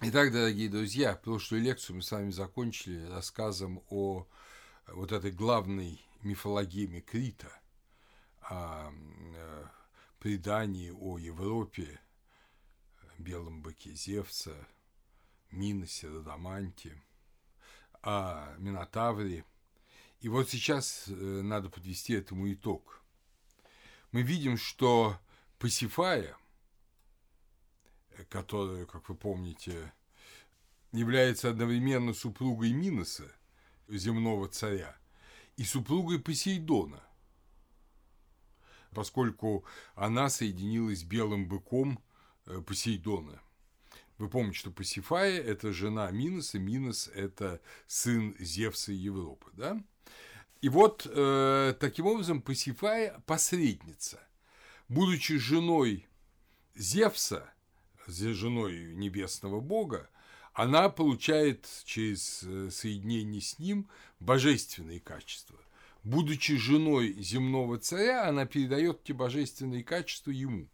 Итак, дорогие друзья, прошлую лекцию мы с вами закончили рассказом о вот этой главной мифологеме Крита, о э, предании о Европе, белом быке Зевса, Миносе, Радаманте, о Минотавре. И вот сейчас э, надо подвести этому итог. Мы видим, что Пасифая, которая, как вы помните, является одновременно супругой Миноса, земного царя, и супругой Посейдона, поскольку она соединилась с белым быком э, Посейдона. Вы помните, что Пасифая – это жена Миноса, Минос – это сын Зевса и Европы, да? И вот э, таким образом Пасифая – посредница. Будучи женой Зевса, женой небесного бога, она получает через э, соединение с ним божественные качества. Будучи женой земного царя, она передает эти божественные качества ему.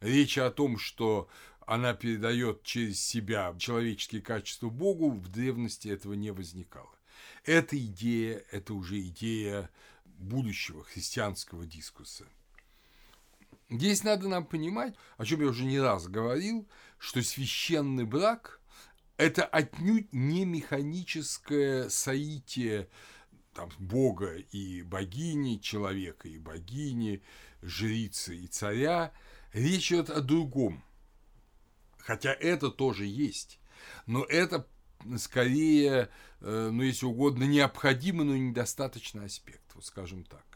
Речь о том, что она передает через себя человеческие качества Богу, в древности этого не возникало. Эта идея, это уже идея будущего христианского дискурса. Здесь надо нам понимать, о чем я уже не раз говорил, что священный брак – это отнюдь не механическое соитие там, бога и богини, человека и богини, жрицы и царя. Речь идет о другом. Хотя это тоже есть. Но это скорее, э, ну, если угодно, необходимый, но недостаточный аспект, вот скажем так.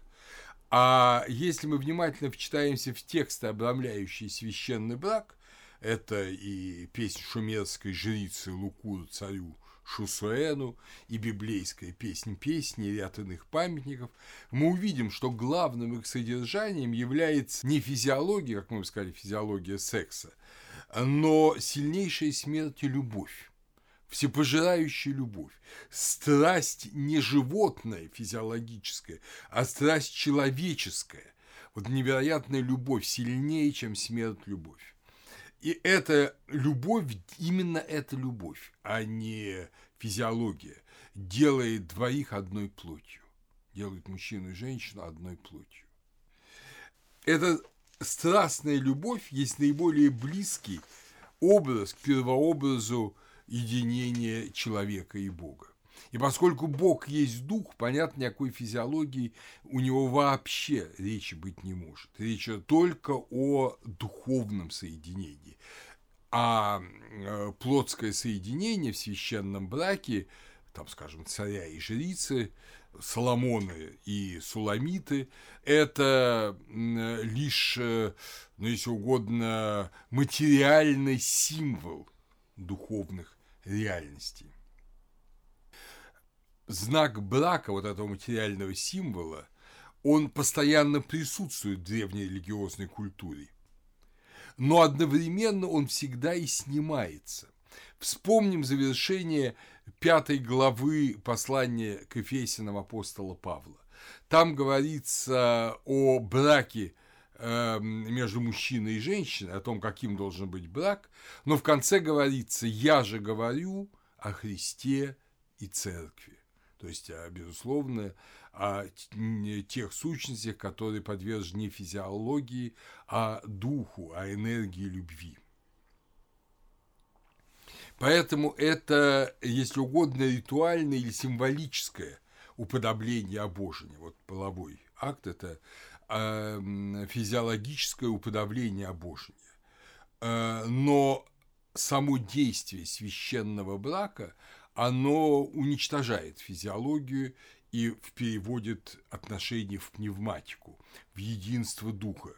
А если мы внимательно вчитаемся в тексты, обрамляющие священный брак, это и песнь шумерской жрицы Лукуру царю Шусуэну, и библейская песнь песни, и ряд иных памятников, мы увидим, что главным их содержанием является не физиология, как мы бы сказали, физиология секса, но сильнейшая смерть и любовь всепожирающая любовь, страсть не животная физиологическая, а страсть человеческая, вот невероятная любовь, сильнее, чем смерть любовь. И эта любовь, именно эта любовь, а не физиология, делает двоих одной плотью, делает мужчину и женщину одной плотью. Эта страстная любовь есть наиболее близкий образ к первообразу единения человека и Бога. И поскольку Бог есть дух, понятно, никакой физиологии у него вообще речи быть не может. Речь только о духовном соединении. А э, плотское соединение в священном браке, там, скажем, царя и жрицы, Соломоны и Суламиты – это лишь, э, ну, если угодно, материальный символ духовных реальностей знак брака, вот этого материального символа, он постоянно присутствует в древней религиозной культуре. Но одновременно он всегда и снимается. Вспомним завершение пятой главы послания к Ефесянам апостола Павла. Там говорится о браке между мужчиной и женщиной, о том, каким должен быть брак, но в конце говорится «я же говорю о Христе и Церкви». То есть, а, безусловно, о тех сущностях, которые подвержены физиологии, а духу, а энергии любви. Поэтому это, если угодно, ритуальное или символическое уподобление обожения. Вот половой акт – это э, физиологическое уподобление обожения. Э, но само действие священного брака, оно уничтожает физиологию и переводит отношения в пневматику, в единство духа.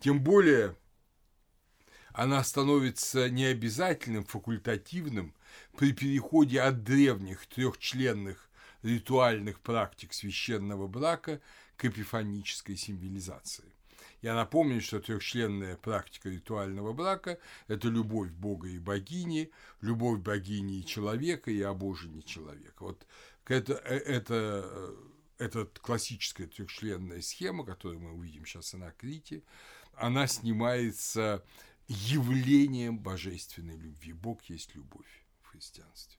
Тем более она становится необязательным, факультативным при переходе от древних трехчленных ритуальных практик священного брака к эпифанической символизации. Я напомню, что трехчленная практика ритуального брака – это любовь Бога и богини, любовь богини и человека и обожение человека. Вот это, э, это, э, это классическая трехчленная схема, которую мы увидим сейчас на Крите, она снимается явлением божественной любви. Бог есть любовь в христианстве.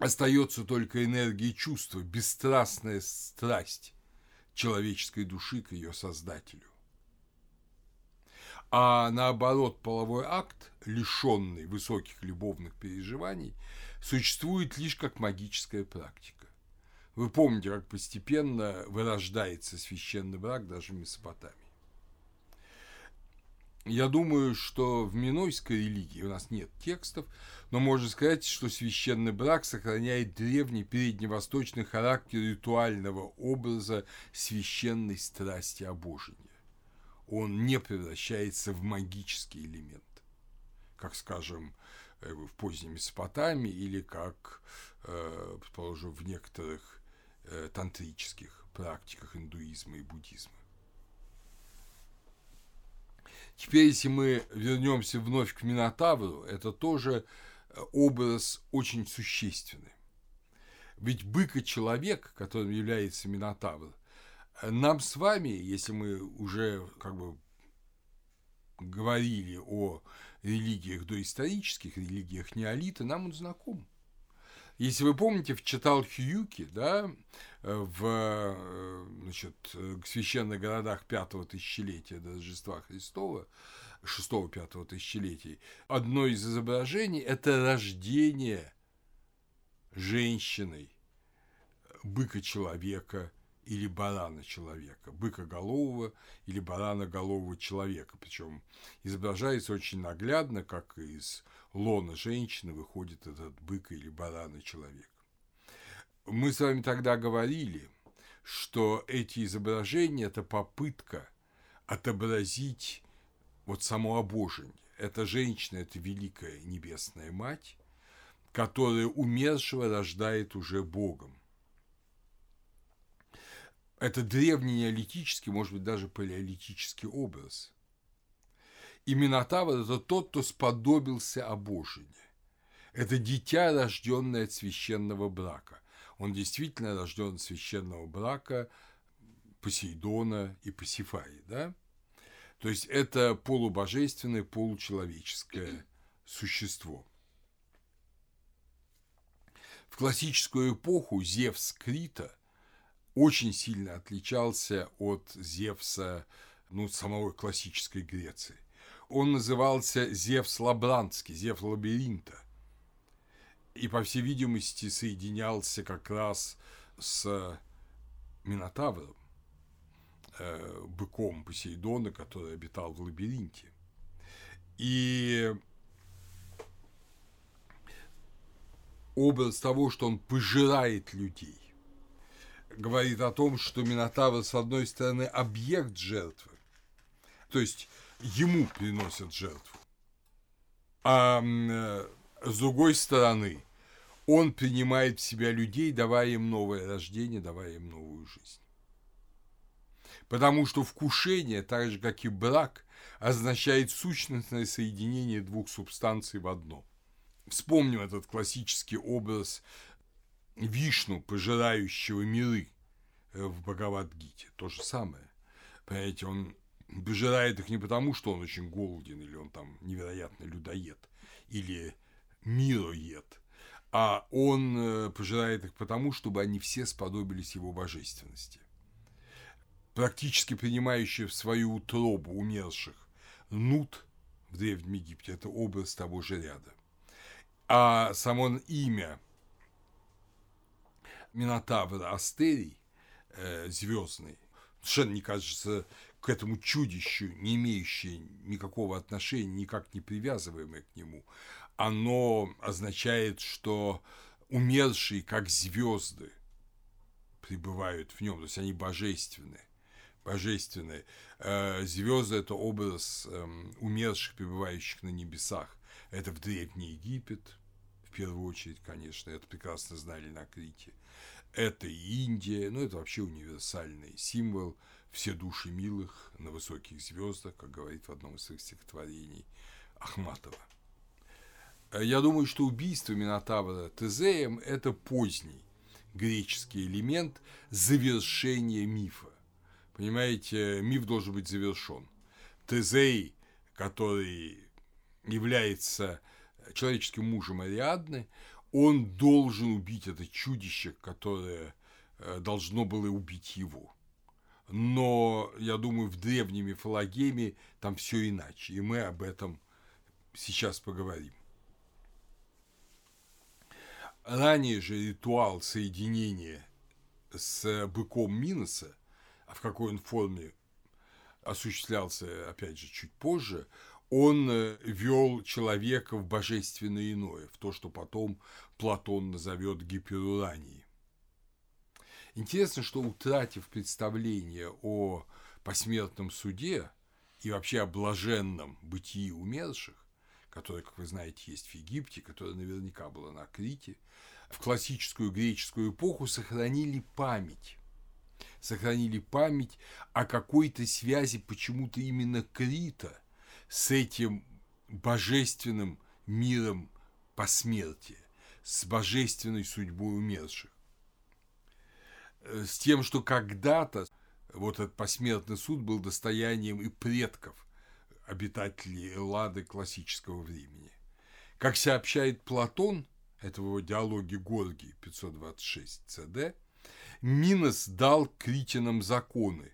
Остается только энергия чувства, бесстрастная страсть человеческой души к ее создателю. А наоборот, половой акт, лишенный высоких любовных переживаний, существует лишь как магическая практика. Вы помните, как постепенно вырождается священный брак даже в Месопотамии. Я думаю, что в минойской религии у нас нет текстов, но можно сказать, что священный брак сохраняет древний передневосточный характер ритуального образа священной страсти обожения. Он не превращается в магический элемент, как, скажем, э, в поздней Месопотамии или как, э, предположим, в некоторых э, тантрических практиках индуизма и буддизма. Теперь, если мы вернемся вновь к Минотавру, это тоже э, образ очень существенный. Ведь бык и человек, которым является Минотавр, э, нам с вами, если мы уже как бы говорили о религиях доисторических, религиях неолита, нам он знаком. Если вы помните, читал Хьюки, да, в э, значит, священных городах пятого тысячелетия до Рождества Христова, шестого-пятого тысячелетий, одно из изображений – это рождение женщиной быка-человека или барана-человека, быкоголового или бараноголового человека. Причем изображается очень наглядно, как из лона женщины выходит этот бык или барана человек. Мы с вами тогда говорили, что эти изображения – это попытка отобразить вот само обожение. Эта женщина – это великая небесная мать, которая умершего рождает уже Богом. Это древний неолитический, может быть, даже палеолитический образ – и Минотавр – это тот, кто сподобился обожения. Это дитя, рожденное от священного брака. Он действительно рожден от священного брака Посейдона и Пасифаи, да? То есть это полубожественное, получеловеческое существо. В классическую эпоху Зевс Крита очень сильно отличался от Зевса ну, самой классической Греции он назывался Зевс Лабрантский, Зевс Лабиринта. И, по всей видимости, соединялся как раз с Минотавром, э, быком Посейдона, который обитал в лабиринте. И образ того, что он пожирает людей, говорит о том, что Минотавр, с одной стороны, объект жертвы, то есть ему приносят жертву. А э, с другой стороны, он принимает в себя людей, давая им новое рождение, давая им новую жизнь. Потому что вкушение, так же как и брак, означает сущностное соединение двух субстанций в одно. Вспомним этот классический образ Вишну, пожирающего миры э, в Бхагавадгите. То же самое. Понимаете, он пожирает их не потому, что он очень голоден, или он там невероятный людоед, или мироед, а он э, пожирает их потому, чтобы они все сподобились его божественности. Практически принимающий в свою утробу умерших Нут в Древнем Египте – это образ того же ряда. А само имя Минотавра Астерий, э, звездный, совершенно не кажется к этому чудищу, не имеющее никакого отношения, никак не привязываемое к нему, оно означает, что умершие, как звезды, пребывают в нем, то есть они божественные. Божественные. Э, звезды – это образ эм, умерших, пребывающих на небесах. Это в Древний Египет, в первую очередь, конечно, это прекрасно знали на Крите. Это Индия, ну, это вообще универсальный символ – все души милых на высоких звездах, как говорит в одном из своих стихотворений Ахматова. Я думаю, что убийство Минотавра Тезеем – это поздний греческий элемент завершения мифа. Понимаете, миф должен быть завершен. Тезей, который является человеческим мужем Ариадны, он должен убить это чудище, которое э, должно было убить его. Но, я думаю, в древней мифологеме там все иначе, и мы об этом сейчас поговорим. Ранее же ритуал соединения с быком Миноса, а в какой он форме осуществлялся, опять же, чуть позже, он э, вел человека в божественное иное, в то, что потом Платон назовет гиперуранией. Интересно, что утратив представление о посмертном суде и вообще о блаженном бытии умерших, которое, как вы знаете, есть в Египте, которое наверняка было на Крите, в классическую греческую эпоху сохранили память. Сохранили память о какой-то связи почему-то именно Крита – с этим божественным миром посмертия, с божественной судьбой умерших. Э, с тем, что когда-то вот этот посмертный суд был достоянием и предков обитателей Эллады классического времени. Как сообщает Платон, это в его диалоге Горгий 526 ЦД, Минос дал критинам законы,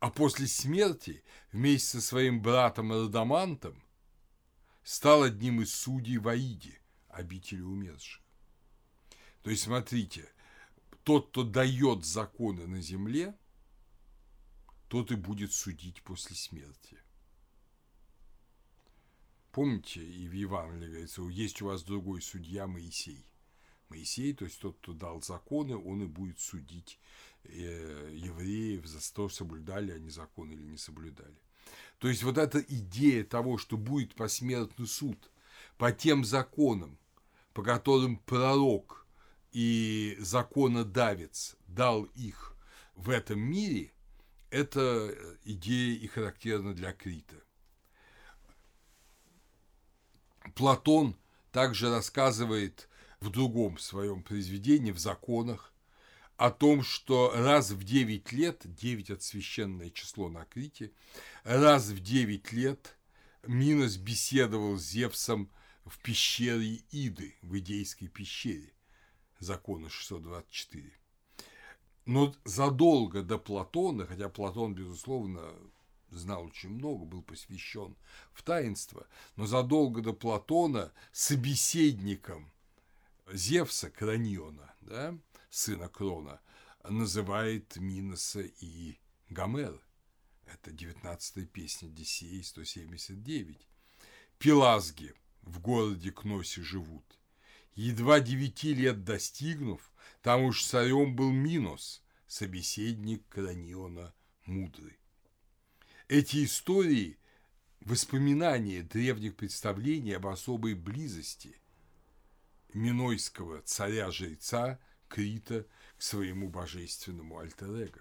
а после смерти вместе со своим братом Радамантом стал одним из судей в Аиде, обители умерших. То есть, смотрите, тот, кто дает законы на земле, тот и будет судить после смерти. Помните, и в Евангелии говорится, есть у вас другой судья Моисей. Моисей, то есть тот, кто дал законы, он и будет судить Э, евреев за то, соблюдали они закон или не соблюдали. То есть вот эта идея того, что будет посмертный суд по тем законам, по которым пророк и законодавец дал их в этом мире, это идея и характерна для Крита. Платон также рассказывает в другом своем произведении, в законах, о том, что раз в 9 лет, 9 – это священное число на Крите, раз в 9 лет Минос беседовал с Зевсом в пещере Иды, в Идейской пещере, закона 624. Но задолго до Платона, хотя Платон, безусловно, знал очень много, был посвящен в таинство, но задолго до Платона собеседником Зевса, Краниона, да, сына Крона, называет Миноса и Гомер. Это 19-я песня Одиссеи 179. Пелазги в городе Кносе живут. Едва девяти лет достигнув, там уж царем был Минос, собеседник Краниона мудрый. Эти истории – воспоминания древних представлений об особой близости Минойского царя-жреца – Крита к своему божественному альтер-эго.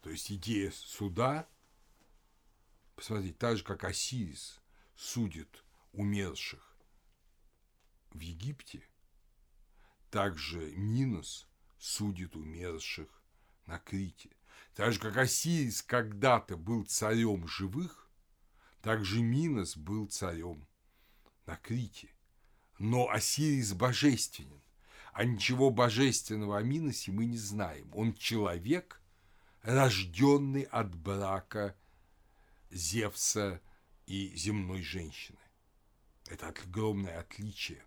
То есть идея суда, посмотрите, так же, как Осирис судит умерших в Египте, также Минос судит умерших на Крите. Так же, как Осирис когда-то был царем живых, так же Минос был царем на Крите. Но Осирис божественен а ничего божественного о Миносе мы не знаем. Он человек, рожденный от брака Зевса и земной женщины. Это огромное отличие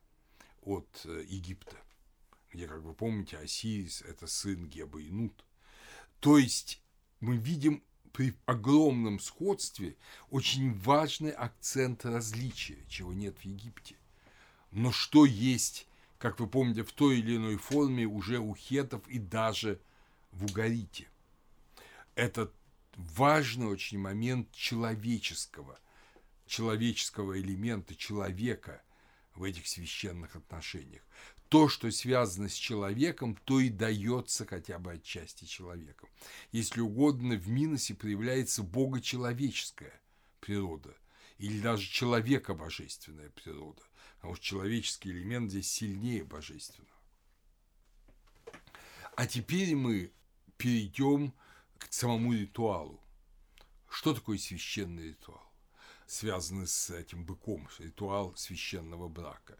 от э, Египта, где, как вы помните, Осирис – это сын Геба и Нут. То есть мы видим при огромном сходстве очень важный акцент различия, чего нет в Египте. Но что есть как вы помните, в той или иной форме уже у хетов и даже в Угарите. Это важный очень момент человеческого, человеческого элемента, человека в этих священных отношениях. То, что связано с человеком, то и дается хотя бы отчасти человеком. Если угодно, в Миносе проявляется богочеловеческая природа или даже человека-божественная природа потому что человеческий элемент здесь сильнее божественного. А теперь мы перейдем к самому ритуалу. Что такое священный ритуал? Связанный с этим быком, ритуал священного брака.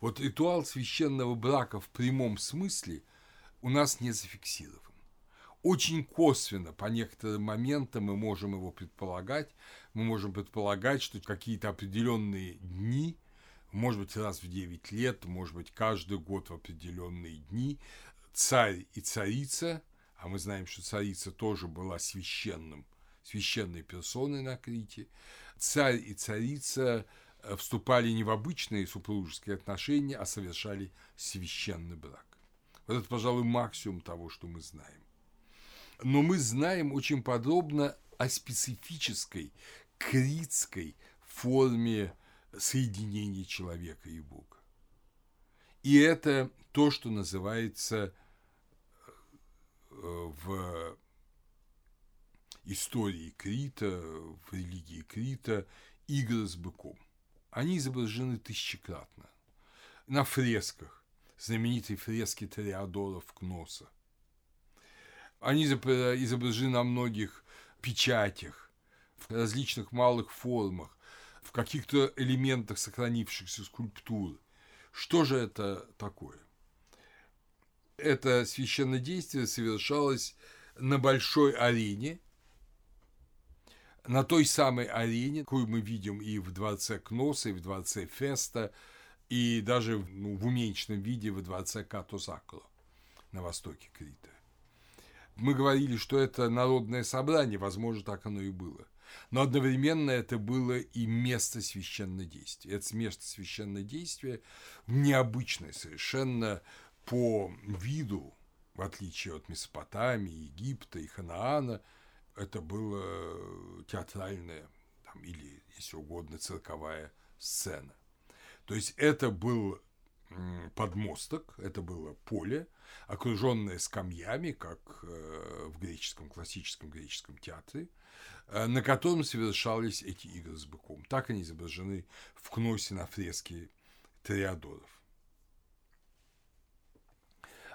Вот ритуал священного брака в прямом смысле у нас не зафиксирован. Очень косвенно, по некоторым моментам мы можем его предполагать. Мы можем предполагать, что какие-то определенные дни, может быть, раз в 9 лет, может быть, каждый год в определенные дни, царь и царица, а мы знаем, что царица тоже была священным, священной персоной на Крите, царь и царица э, вступали не в обычные супружеские отношения, а совершали священный брак. Вот это, пожалуй, максимум того, что мы знаем. Но мы знаем очень подробно о специфической критской форме соединения человека и Бога. И это то, что называется э, в истории Крита, в религии Крита игры с быком. Они изображены тысячекратно. На фресках, знаменитой фрески Тореадора Кноса. Они изображены на многих печатях, в различных малых формах, в каких-то элементах сохранившихся скульптур. Что же это такое? Это священное действие совершалось на большой арене, на той самой арене, какую мы видим и в дворце Кноса, и в дворце Феста, и даже ну, в уменьшенном виде в дворце Катосакула на востоке Крита. Мы говорили, что это народное собрание, возможно, так оно и было. Но одновременно это было и место священнодействия. Это место священнодействия необычное совершенно по виду, в отличие от Месопотамии, Египта и Ханаана, это было театральная там, или, если угодно, цирковая сцена. То есть это был подмосток, это было поле, окруженное скамьями, как э, в греческом, классическом греческом театре, э, на котором совершались эти игры с быком. Так они изображены в Кносе на фреске Тореадоров.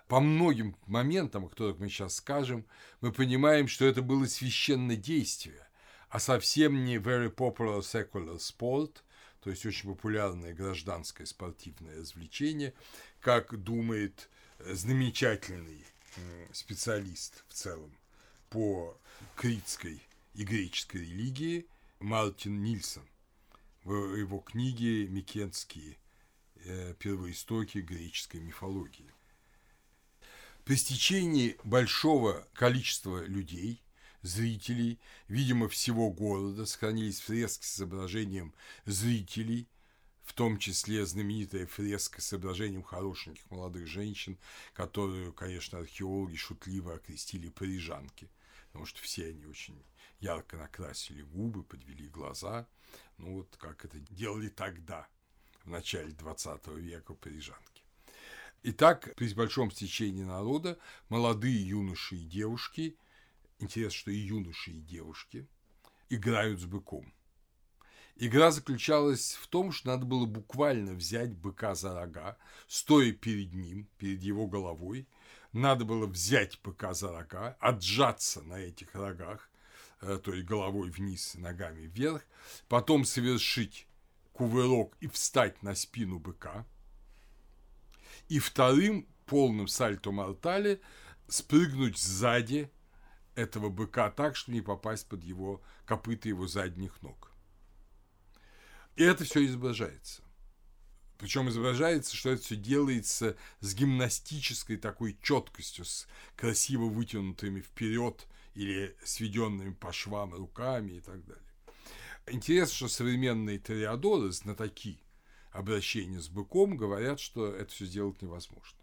По многим моментам, о которых мы сейчас скажем, мы понимаем, что это было священное действие, а совсем не very popular secular sport, то есть очень популярное гражданское спортивное развлечение, как думает замечательный специалист в целом по критской и греческой религии Мартин Нильсон в его книге «Микенские э, первоистоки греческой мифологии». При стечении большого количества людей, зрителей, видимо, всего города, сохранились фрески с изображением зрителей – в том числе знаменитая фреска с изображением хорошеньких молодых женщин, которую, конечно, археологи шутливо окрестили парижанки, потому что все они очень ярко накрасили губы, подвели глаза, ну вот как это делали тогда, в начале 20 века парижанки. Итак, при большом стечении народа молодые юноши и девушки, интересно, что и юноши, и девушки, играют с быком. Игра заключалась в том, что надо было буквально взять быка за рога, стоя перед ним, перед его головой. Надо было взять быка за рога, отжаться на этих рогах, э, то есть головой вниз, ногами вверх, потом совершить кувырок и встать на спину быка. И вторым полным сальто-мортале спрыгнуть сзади этого быка так, чтобы не попасть под его копыта его задних ног. И это все изображается. Причем изображается, что это все делается с гимнастической такой четкостью, с красиво вытянутыми вперед или сведенными по швам руками и так далее. Интересно, что современные тореадоры, знатоки обращения с быком, говорят, что это все сделать невозможно,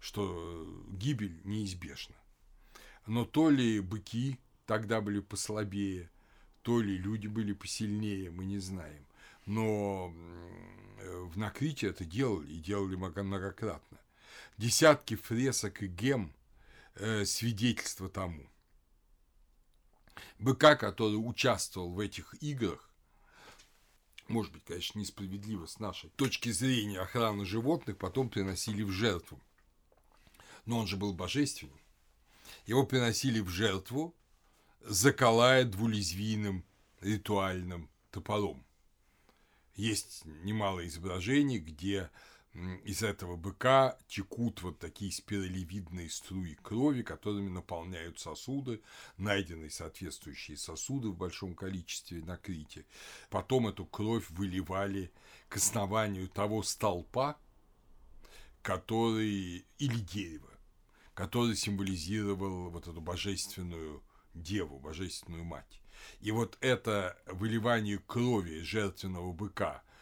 что гибель неизбежна. Но то ли быки тогда были послабее, то ли люди были посильнее, мы не знаем. Но в Накрите это делали, и делали многократно. Десятки фресок и гем э, свидетельство тому. Быка, который участвовал в этих играх, может быть, конечно, несправедливо с нашей точки зрения охраны животных, потом приносили в жертву. Но он же был божественным. Его приносили в жертву, заколая двулезвийным ритуальным топором. Есть немало изображений, где из этого быка текут вот такие спиралевидные струи крови, которыми наполняют сосуды, найденные соответствующие сосуды в большом количестве на Крите. Потом эту кровь выливали к основанию того столпа, который, или дерева, который символизировал вот эту божественную деву, божественную мать. И вот это выливание крови жертвенного быка –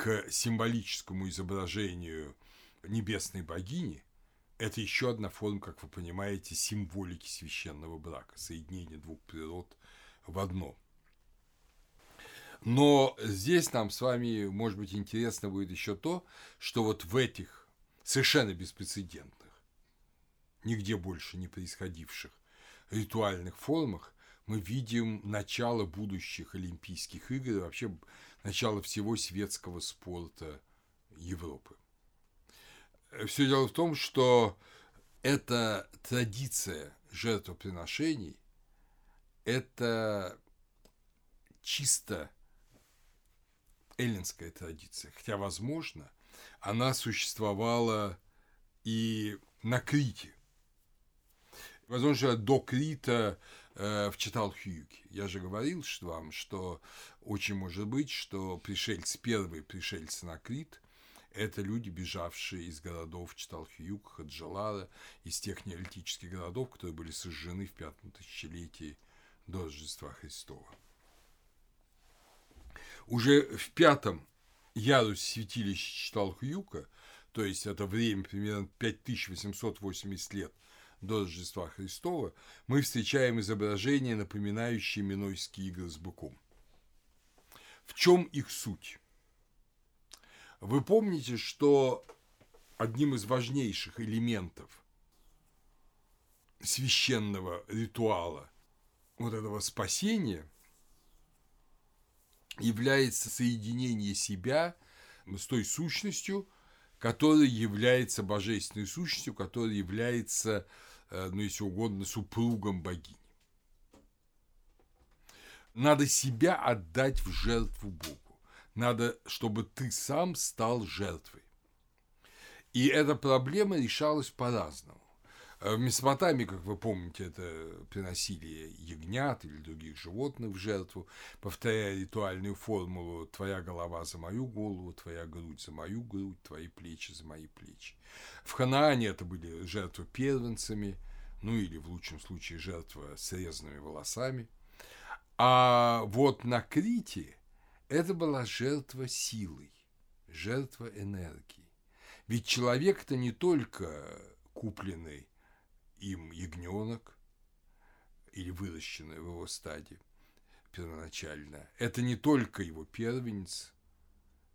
к символическому изображению небесной богини, это еще одна форма, как вы понимаете, символики священного брака, соединения двух природ в одно. Но здесь нам с вами, может быть, интересно будет еще то, что вот в этих совершенно беспрецедентных, нигде больше не происходивших ритуальных формах мы видим начало будущих Олимпийских игр, вообще начало всего светского спорта Европы. Все дело в том, что эта традиция жертвоприношений – это чисто эллинская традиция, хотя, возможно, она существовала и на Крите. Возможно, до Крита Э, в Читалхюге. Я же говорил что вам, что очень может быть, что пришельцы, первые пришельцы на Крит, это люди, бежавшие из городов Читалхюг, Хаджалара, из тех неолитических городов, которые были сожжены в пятом тысячелетии до Рождества Христова. Уже в пятом ярусе святилища Читалхюка, то есть это время примерно 5880 лет до Рождества Христова, мы встречаем изображения, напоминающие Минойские игры с быком. В чем их суть? Вы помните, что одним из важнейших элементов священного ритуала вот этого спасения является соединение себя с той сущностью, которая является божественной сущностью, которая является ну, если угодно, супругом богини. Надо себя отдать в жертву Богу. Надо, чтобы ты сам стал жертвой. И эта проблема решалась по-разному. Э, в Месопотамии, как вы помните, это приносили ягнят или других животных в жертву, повторяя ритуальную формулу «твоя голова за мою голову, твоя грудь за мою грудь, твои плечи за мои плечи». В Ханаане это были жертвы первенцами, ну или в лучшем случае жертва с резанными волосами. А вот на Крите это была жертва силой, жертва энергии. Ведь человек это не только купленный им ягненок или выращенный в его стаде первоначально. Это не только его первенец,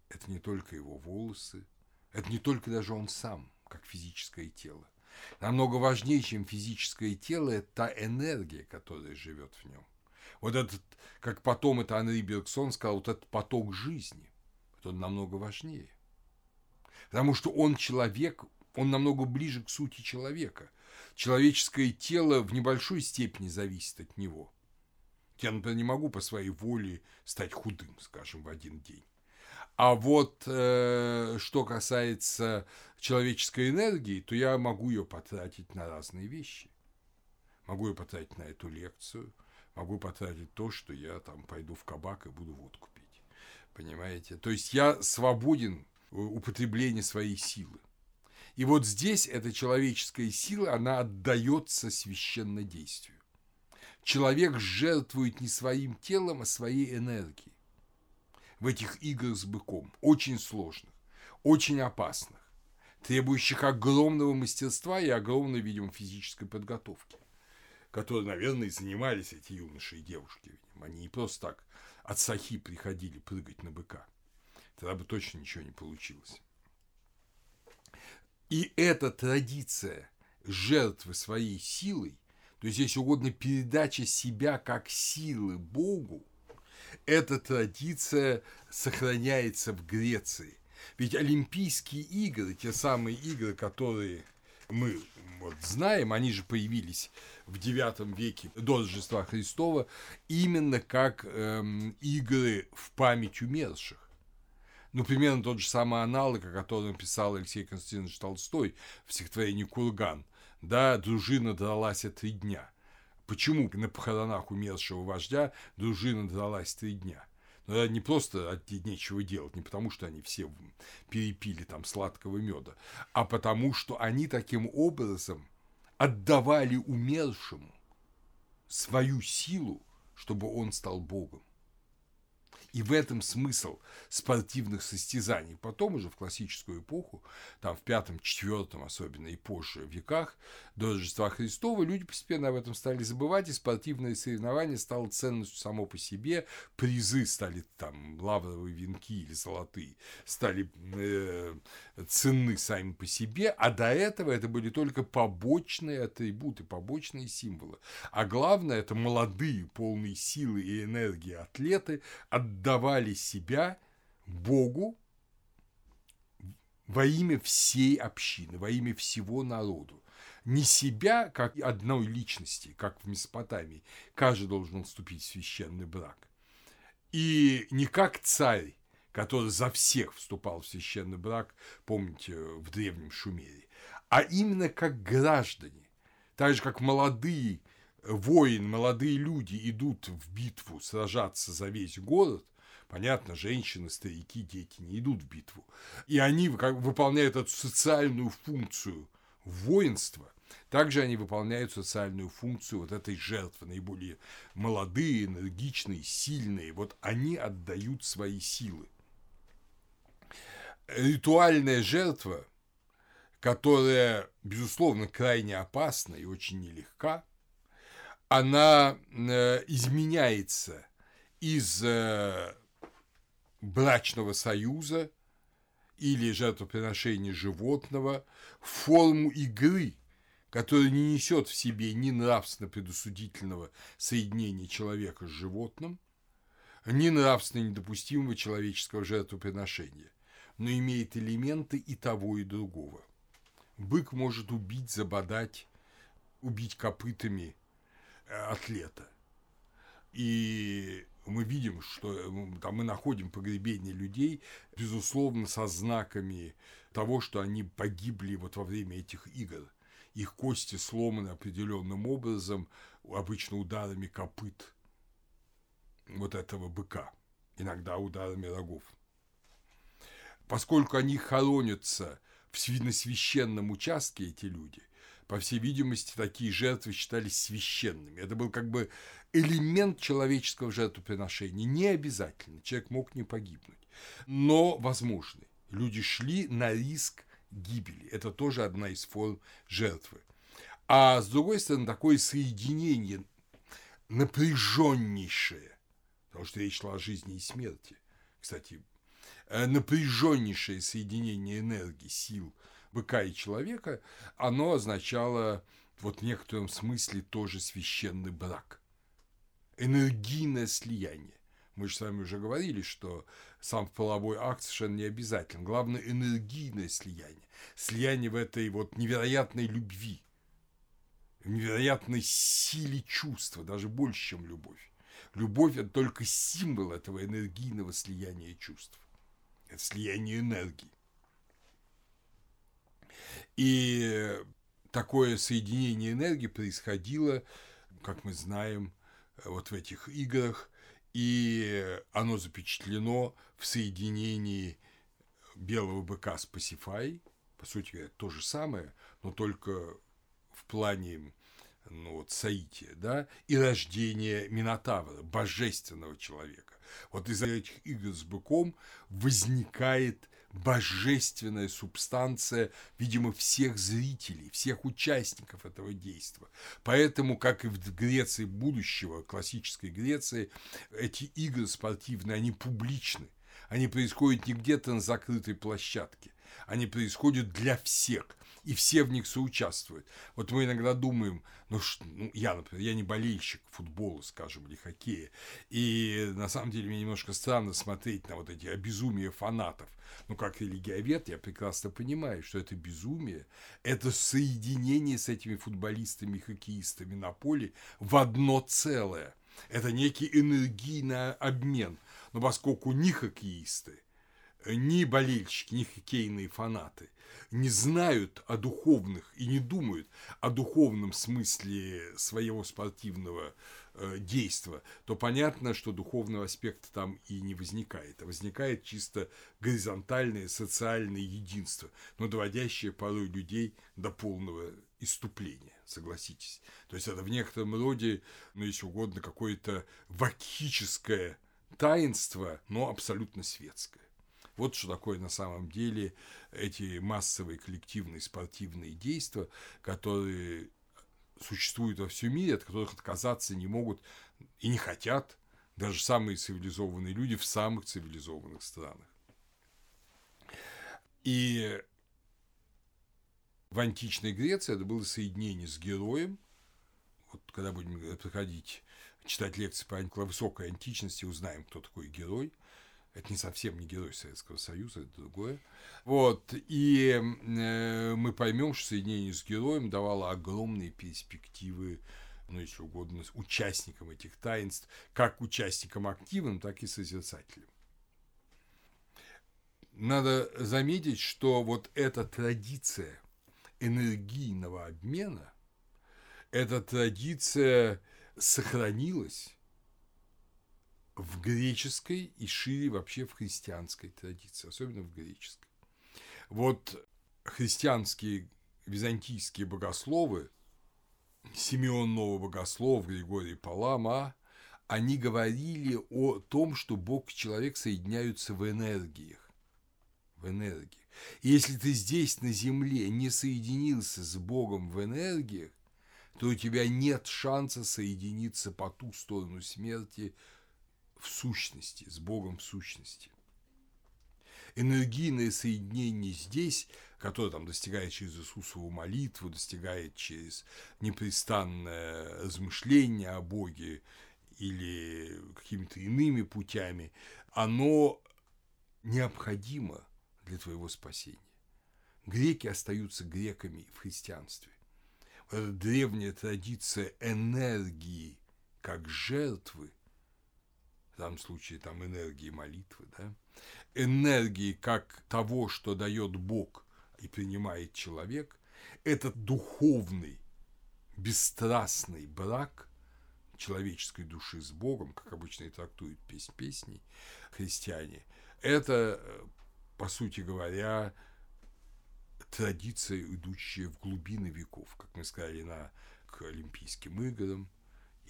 это не только его волосы, это не только даже он сам, как физическое тело. Намного важнее, чем физическое тело, это та энергия, которая живет в нем. Вот этот, как потом это Анри Бергсон сказал, вот этот поток жизни, это намного важнее. Потому что он человек, он намного ближе к сути человека. Человеческое тело в небольшой степени зависит от него. Я, например, не могу по своей воле стать худым, скажем, в один день. А вот э, что касается человеческой энергии, то я могу ее потратить на разные вещи. Могу ее потратить на эту лекцию, могу потратить то, что я там пойду в кабак и буду водку пить. Понимаете? То есть я свободен употребления своей силы. И вот здесь эта человеческая сила, она отдается священнодействию. Человек жертвует не своим телом, а своей энергией в этих играх с быком, очень сложных, очень опасных, требующих огромного мастерства и огромной, видимо, физической подготовки, которые, наверное, и занимались эти юноши и девушки. Видимо. Они не просто так от сахи приходили прыгать на быка. Тогда бы точно ничего не получилось. И эта традиция жертвы своей силой, то есть, если угодно, передача себя как силы Богу, эта традиция сохраняется в Греции. Ведь Олимпийские игры, те самые игры, которые мы вот знаем, они же появились в IX веке до Рождества Христова именно как эм, игры в память умерших. Ну, примерно тот же самый аналог, о котором писал Алексей Константинович Толстой в стихотворении «Курган». Да, дружина дралась три дня. Почему на похоронах умершего вождя дружина дралась три дня? Ну, это не просто от нечего делать, не потому что они все перепили там сладкого меда, а потому что они таким образом отдавали умершему свою силу, чтобы он стал Богом. И в этом смысл спортивных состязаний. Потом уже в классическую эпоху, там в пятом, четвертом, особенно и позже веках, до Рождества Христова, люди постепенно об этом стали забывать, и спортивное соревнование стало ценностью само по себе, призы стали там лавровые венки или золотые, стали э, ценны сами по себе, а до этого это были только побочные атрибуты, побочные символы. А главное, это молодые, полные силы и энергии атлеты, от отдавали себя Богу во имя всей общины, во имя всего народу. Не себя, как одной личности, как в Месопотамии, каждый должен вступить в священный брак. И не как царь, который за всех вступал в священный брак, помните, в древнем Шумере, а именно как граждане, так же, как молодые воины, молодые люди идут в битву сражаться за весь город, Понятно, женщины, старики, дети не идут в битву. И они как, выполняют эту социальную функцию воинства. Также они выполняют социальную функцию вот этой жертвы, наиболее молодые, энергичные, сильные. Вот они отдают свои силы. Ритуальная жертва, которая, безусловно, крайне опасна и очень нелегка, она э, изменяется из э, брачного союза или жертвоприношения животного в форму игры, которая не несет в себе ни нравственно предусудительного соединения человека с животным, ни нравственно недопустимого человеческого жертвоприношения, но имеет элементы и того, и другого. Бык может убить, забодать, убить копытами э, атлета. И мы видим, что э, там мы находим погребение людей, безусловно, со знаками того, что они погибли вот во время этих игр. Их кости сломаны определенным образом, обычно ударами копыт вот этого быка, иногда ударами рогов. Поскольку они хоронятся в на священном участке, эти люди – по всей видимости, такие жертвы считались священными. Это был как бы элемент человеческого жертвоприношения. Не обязательно, человек мог не погибнуть, но возможный. Люди шли на риск гибели. Это тоже одна из форм жертвы. А с другой стороны, такое соединение напряженнейшее, потому что речь шла о жизни и смерти. Кстати, э, напряженнейшее соединение энергии, сил – быка и человека, оно означало вот в некотором смысле тоже священный брак. Энергийное слияние. Мы же с вами уже говорили, что сам половой акт совершенно не обязателен. Главное – энергийное слияние. Слияние в этой вот невероятной любви, невероятной силе чувства, даже больше, чем любовь. Любовь – это только символ этого энергийного слияния чувств. Это слияние энергии. И такое соединение энергии происходило, как мы знаем, вот в этих играх, и оно запечатлено в соединении белого быка с Пасифай, по сути говоря, то же самое, но только в плане ну, вот, Саития, да, и рождение Минотавра, божественного человека. Вот из этих игр с быком возникает божественная субстанция, видимо, всех зрителей, всех участников этого действия. Поэтому, как и в Греции будущего, классической Греции, эти игры спортивные, они публичны. Они происходят не где-то на закрытой площадке. Они происходят для всех. И все в них соучаствуют. Вот мы иногда думаем, ну, ну я, например, я не болельщик футбола, скажем, или хоккея, и на самом деле мне немножко странно смотреть на вот эти обезумия фанатов. Ну, как религиовед, я прекрасно понимаю, что это безумие, это соединение с этими футболистами и хоккеистами на поле в одно целое. Это некий энергийный обмен. Но поскольку ни хоккеисты, ни болельщики, ни хоккейные фанаты не знают о духовных и не думают о духовном смысле своего спортивного э, действия, то понятно, что духовного аспекта там и не возникает, а возникает чисто горизонтальное социальное единство, но доводящее порой людей до полного иступления, согласитесь. То есть это в некотором роде, ну если угодно, какое-то вакхическое таинство, но абсолютно светское. Вот что такое на самом деле эти массовые коллективные спортивные действия, которые существуют во всем мире, от которых отказаться не могут и не хотят даже самые цивилизованные люди в самых цивилизованных странах. И в античной Греции это было соединение с героем. Вот когда будем проходить, читать лекции по высокой античности, узнаем, кто такой герой – это не совсем не герой Советского Союза, это другое. Вот. И э, мы поймем, что соединение с героем давало огромные перспективы ну, если угодно, участникам этих таинств, как участникам активным, так и созерцателям. Надо заметить, что вот эта традиция энергийного обмена, эта традиция сохранилась в греческой и шире вообще в христианской традиции, особенно в греческой. Вот христианские византийские богословы, Симеон Новый Богослов, Григорий Палама, они говорили о том, что Бог и человек соединяются в энергиях. В энергии. И если ты здесь, на земле, не соединился с Богом в энергиях, то у тебя нет шанса соединиться по ту сторону смерти в сущности, с Богом в сущности. Энергийное соединение здесь, которое там достигает через Иисусову молитву, достигает через непрестанное размышление о Боге или какими-то иными путями, оно необходимо для твоего спасения. Греки остаются греками в христианстве. эта древняя традиция энергии как жертвы – в данном случае там энергии молитвы, да, энергии как того, что дает Бог и принимает человек, этот духовный, бесстрастный брак человеческой души с Богом, как обычно и трактуют песнь песней христиане, это, по сути говоря, традиция, идущая в глубины веков, как мы сказали, на, к Олимпийским играм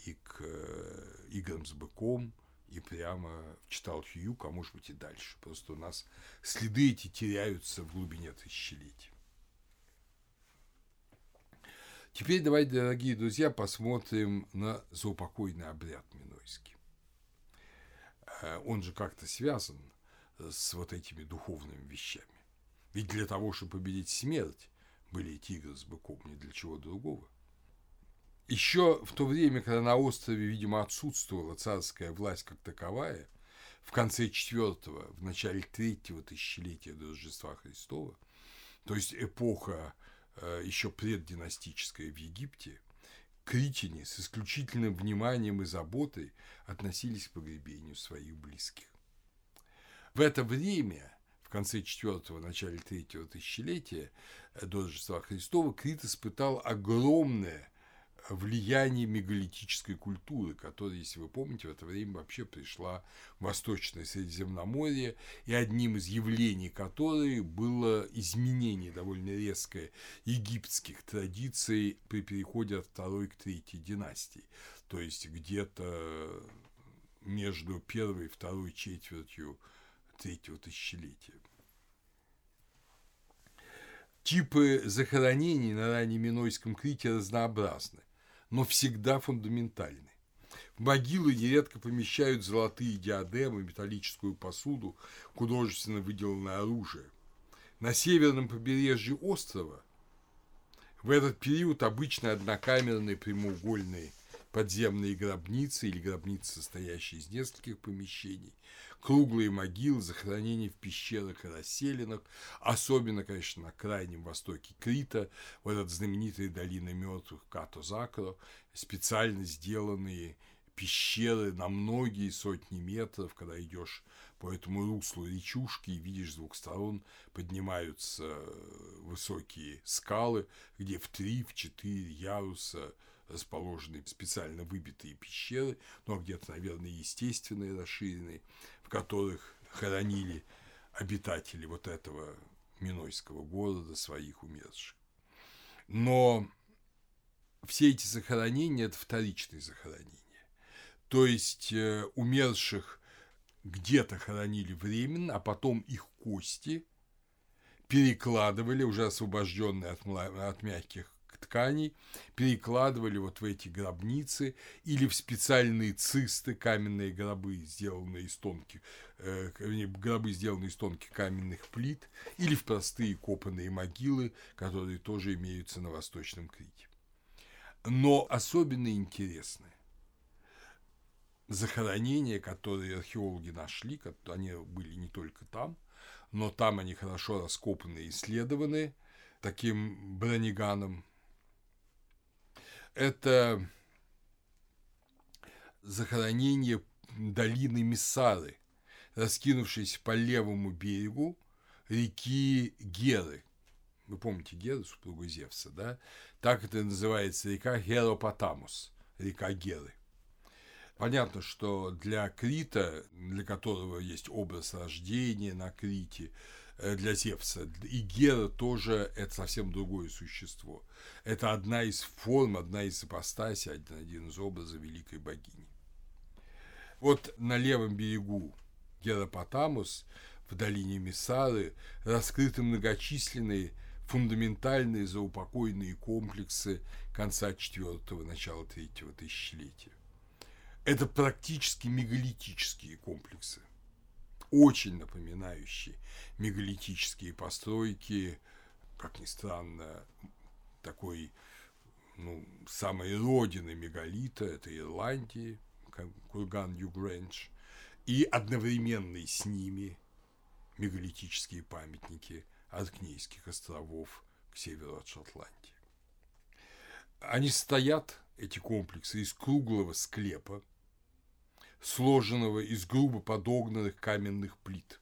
и к э, играм с быком – и прямо читал Хьюк, а может быть и дальше. Просто у нас следы эти теряются в глубине тысячелетий. Теперь давайте, дорогие друзья, посмотрим на заупокойный обряд Минойский. Э, он же как-то связан с вот этими духовными вещами. Ведь для того, чтобы победить смерть, были эти игры с быком, не для чего другого. Еще в то время, когда на острове, видимо, отсутствовала царская власть как таковая, в конце четвертого, в начале третьего тысячелетия до Рождества Христова, то есть эпоха э, еще преддинастическая в Египте, критяне с исключительным вниманием и заботой относились к погребению своих близких. В это время, в конце четвертого, начале третьего тысячелетия э, до Рождества Христова, Крит испытал огромное влияние мегалитической культуры, которая, если вы помните, в это время вообще пришла в Восточное Средиземноморье, и одним из явлений которой было изменение довольно резкое египетских традиций при переходе от второй к третьей династии. То есть где-то между первой и второй четвертью третьего тысячелетия. Типы захоронений на раннем Минойском Крите разнообразны но всегда фундаментальны. В могилы нередко помещают золотые диадемы, металлическую посуду, художественно выделанное оружие. На северном побережье острова В этот период обычно однокамерные прямоугольные подземные гробницы или гробницы, состоящие из нескольких помещений, круглые могилы, захоронения в пещерах и расселинах, особенно, конечно, на крайнем востоке Крита, в этот знаменитые долины мертвых Като-Закро, специально сделанные пещеры на многие сотни метров, когда идешь по этому руслу речушки и видишь с двух сторон поднимаются высокие скалы, где в три, в четыре яруса расположены специально выбитые пещеры, но где-то, наверное, естественные, расширенные, в которых хоронили обитатели вот этого Минойского города своих умерших. Но все эти захоронения – это вторичные захоронения. То есть э, умерших где-то хоронили временно, а потом их кости перекладывали, уже освобожденные от, от мягких тканей перекладывали вот в эти гробницы или в специальные цисты, каменные гробы, сделанные из тонких, э, гробы, сделанные из тонких каменных плит, или в простые копанные могилы, которые тоже имеются на Восточном Крите. Но особенно интересны захоронения, которые археологи нашли, они были не только там, но там они хорошо раскопаны и исследованы таким Брониганом, это захоронение долины Миссары, раскинувшейся по левому берегу реки Геры. Вы помните Геру, супругу Зевса, да? Так это называется река Геропотамус, река Геры. Понятно, что для Крита, для которого есть образ рождения на Крите, для Зевса. И Гера тоже это совсем другое существо. Это одна из форм, одна из ипостасей, один, один из образов великой богини. Вот на левом берегу Геропотамус, в долине Миссары, раскрыты многочисленные фундаментальные заупокойные комплексы конца IV – начала третьего тысячелетия. Это практически мегалитические комплексы – очень напоминающие мегалитические постройки, как ни странно, такой ну, самой родины мегалита, это Ирландии, курган Югрендж, и одновременные с ними мегалитические памятники Аркнейских островов к северу от Шотландии. Они стоят, эти комплексы, из круглого склепа, сложенного из грубо подогнанных каменных плит.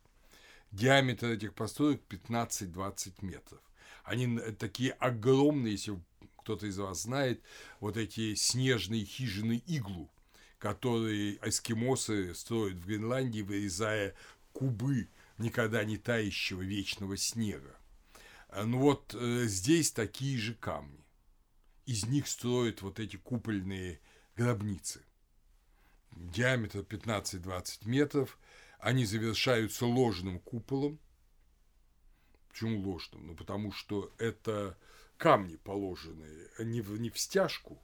Диаметр этих построек 15-20 метров. Они такие огромные, если кто-то из вас знает, вот эти снежные хижины иглу, которые эскимосы строят в Гренландии, вырезая кубы никогда не тающего вечного снега. Ну вот э, здесь такие же камни. Из них строят вот эти купольные гробницы – диаметр 15-20 метров, они завершаются ложным куполом. Почему ложным? Ну, потому что это камни положенные не в, не в стяжку,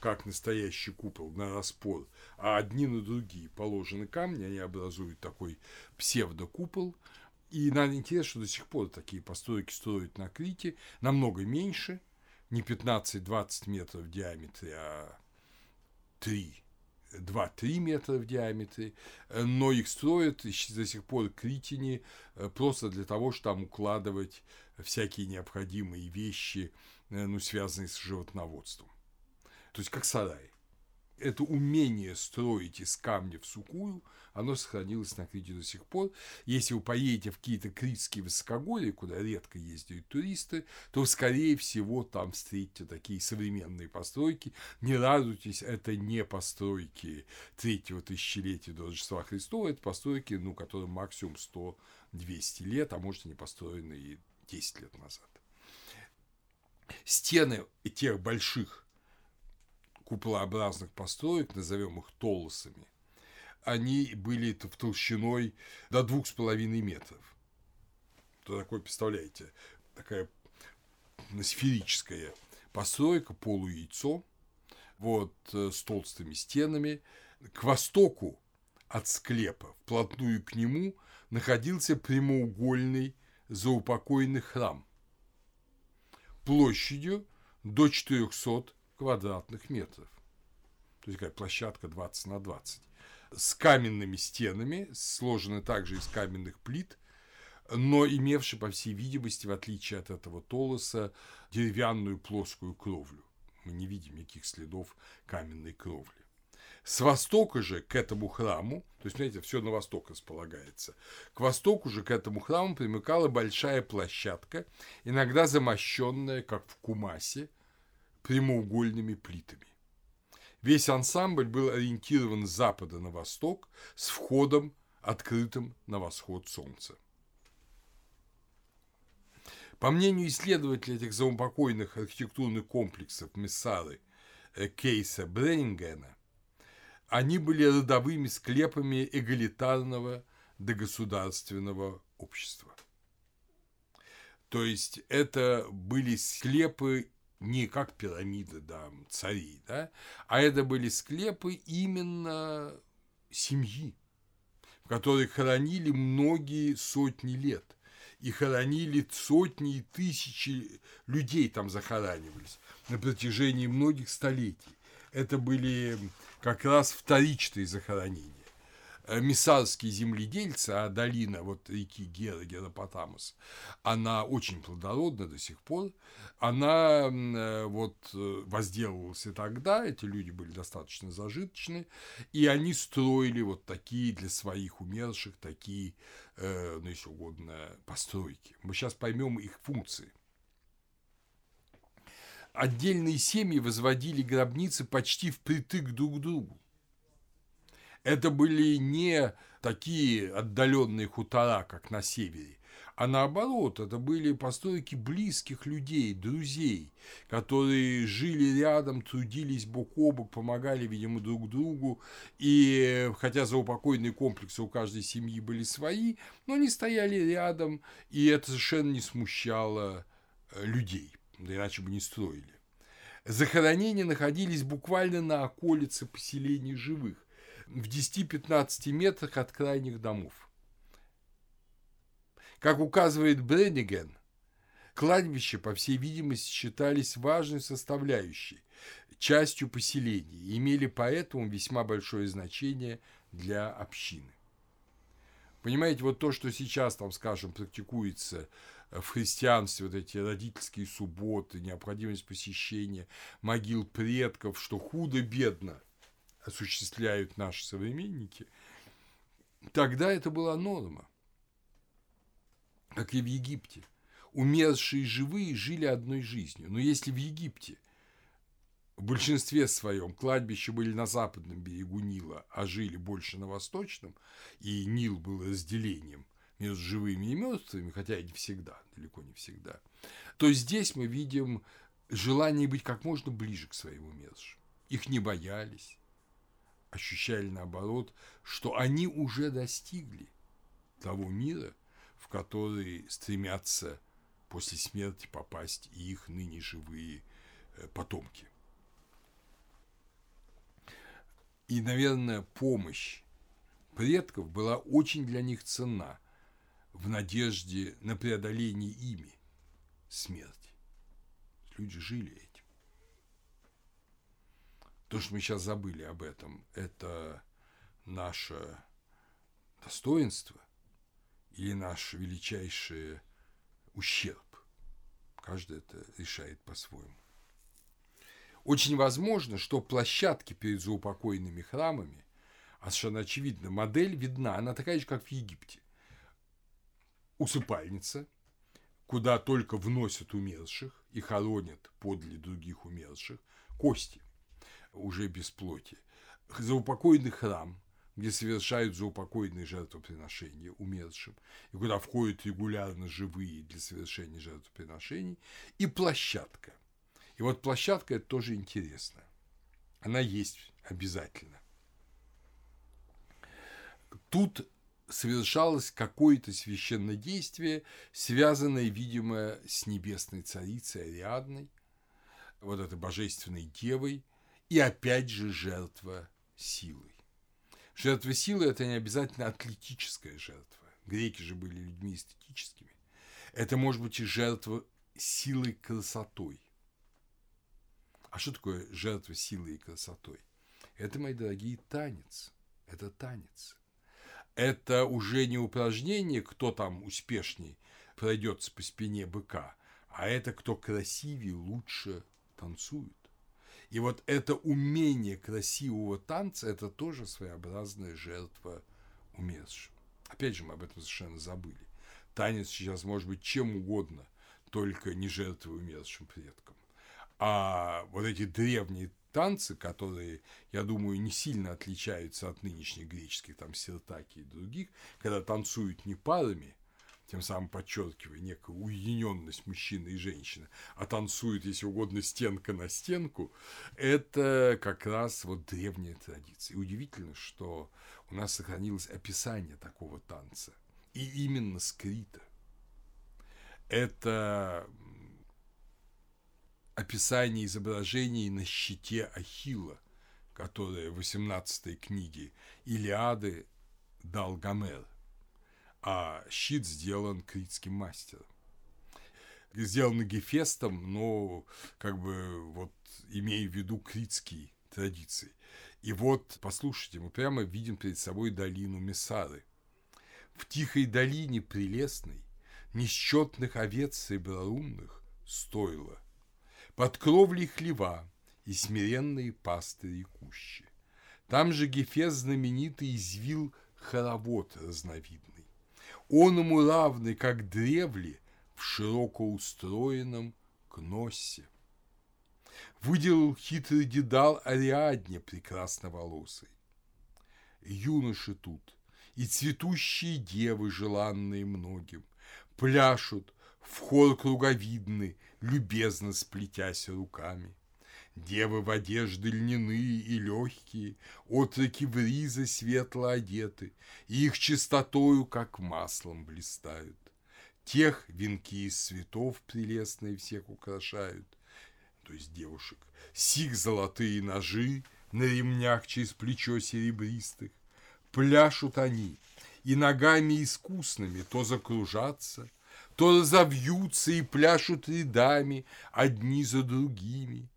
как настоящий купол на распор, а одни на другие положены камни, они образуют такой псевдокупол. И надо интересно, что до сих пор такие постройки строят на Крите намного меньше, не 15-20 метров в диаметре, а 3 2-3 метра в диаметре, э, но их строят до сих пор критине э, просто для того, чтобы там укладывать всякие необходимые вещи, э, ну, связанные с животноводством. То есть как сарай это умение строить из камня в сукую, оно сохранилось на Крите до сих пор. Если вы поедете в какие-то критские высокогорья, куда редко ездят туристы, то, скорее всего, там встретите такие современные постройки. Не радуйтесь, это не постройки третьего тысячелетия до Рождества Христова, это постройки, ну, которым максимум 100-200 лет, а может, они построены и 10 лет назад. Стены тех больших куполообразных построек, назовем их толосами, они были в толщиной до двух с половиной метров. То такое, представляете, такая сферическая постройка, полуяйцо, вот, э, с толстыми стенами. К востоку от склепа, вплотную к нему, находился прямоугольный заупокойный храм площадью до 400 квадратных метров. То есть такая площадка 20 на 20. С каменными стенами, сложены также из каменных плит, но имевший, по всей видимости, в отличие от этого толоса, деревянную плоскую кровлю. Мы не видим никаких следов каменной кровли. С востока же к этому храму, то есть, смотрите, все на восток располагается, к востоку же к этому храму примыкала большая площадка, иногда замощенная, как в Кумасе, прямоугольными плитами. Весь ансамбль был ориентирован с запада на восток с входом, открытым на восход солнца. По мнению исследователей этих заупокойных архитектурных комплексов Мессары э, Кейса Бреннингена, они были родовыми склепами эгалитарного до государственного общества. То есть это были склепы не как пирамиды да, царей, да, а это были склепы именно семьи, в которых хоронили многие сотни лет. И хоронили сотни и тысячи людей там захоранивались на протяжении многих столетий. Это были как раз вторичные захоронения. Э, Миссарские земледельцы, а долина вот реки Гера, Геропотамус, она очень плодородна до сих пор. Она э, вот э, возделывалась и тогда, эти люди были достаточно зажиточны, и они строили вот такие для своих умерших, такие, ну, если угодно, постройки. Мы сейчас поймем их функции. Отдельные семьи возводили гробницы почти впритык друг к другу. Это были не такие отдаленные хутора, как на севере, а наоборот, это были постройки близких людей, друзей, которые жили рядом, трудились бок о бок, помогали, видимо, друг другу. И хотя заупокойные комплексы у каждой семьи были свои, но они стояли рядом, и это совершенно не смущало э, людей, иначе бы не строили. Захоронения находились буквально на околице поселений живых, в 10-15 метрах от крайних домов. Как указывает Бренниген, кладбища, по всей видимости, считались важной составляющей, частью поселений и имели поэтому весьма большое значение для общины. Понимаете, вот то, что сейчас, там, скажем, практикуется в христианстве, вот эти родительские субботы, необходимость посещения могил предков, что худо-бедно – осуществляют наши современники, тогда это была норма, как и в Египте. Умершие живые жили одной жизнью. Но если в Египте в большинстве своем кладбища были на западном берегу Нила, а жили больше на восточном, и Нил был разделением между живыми и мертвыми, хотя и не всегда, далеко не всегда, то здесь мы видим желание быть как можно ближе к своим умершим. Их не боялись, ощущали наоборот, что они уже достигли того мира, в который стремятся после смерти попасть и их ныне живые э, потомки. И, наверное, помощь предков была очень для них ценна в надежде на преодоление ими смерти. Люди жили этим. То, что мы сейчас забыли об этом, это наше достоинство или наш величайший ущерб. Каждый это решает по-своему. Очень возможно, что площадки перед заупокойными храмами, а совершенно очевидно, модель видна, она такая же, как в Египте. Усыпальница, куда только вносят умерших и хоронят подле других умерших кости уже без плоти. Заупокойный храм, где совершают заупокойные жертвоприношения умершим, и куда входят регулярно живые для совершения жертвоприношений, и площадка. И вот площадка – это тоже интересно. Она есть обязательно. Тут совершалось какое-то священное действие, связанное, видимо, с небесной царицей Ариадной, вот этой божественной девой, и опять же жертва силой. Жертва силы – это не обязательно атлетическая жертва. Греки же были людьми эстетическими. Это может быть и жертва силой красотой. А что такое жертва силой и красотой? Это, мои дорогие, танец. Это танец. Это уже не упражнение, кто там успешней пройдется по спине быка, а это кто красивее, лучше танцует. И вот это умение красивого танца – это тоже своеобразная жертва умершим. Опять же, мы об этом совершенно забыли. Танец сейчас может быть чем угодно, только не жертвой умершим предкам. А вот эти древние танцы, которые, я думаю, не сильно отличаются от нынешних греческих, там, сертаки и других, когда танцуют не парами, тем самым подчеркивая некую уединенность мужчины и женщины, а танцуют, если угодно, стенка на стенку, это как раз вот древняя традиция. И удивительно, что у нас сохранилось описание такого танца, и именно скрита. Это описание изображений на щите Ахилла, которое в 18 книге Илиады дал Гомер, а щит сделан критским мастером. Сделан Гефестом, но как бы вот имея в виду критские традиции. И вот, послушайте, мы прямо видим перед собой долину Месары. В тихой долине прелестной, несчетных овец и брарумных стоило – под кровлей хлева и смиренные пастыри кущи. Там же Гефес знаменитый извил хоровод разновидный. Он ему равный, как древли в широко устроенном кноссе. Выделал хитрый дедал Ариадне прекрасноволосой. Юноши тут и цветущие девы, желанные многим, пляшут, в хор круговидны, любезно сплетясь руками. Девы в одежды льняные и легкие, отроки в ризы светло одеты, и их чистотою, как маслом, блистают. Тех венки из цветов прелестные всех украшают, то есть девушек, сих золотые ножи на ремнях через плечо серебристых. Пляшут они, и ногами искусными то закружатся, то разовьются и пляшут рядами одни за другими.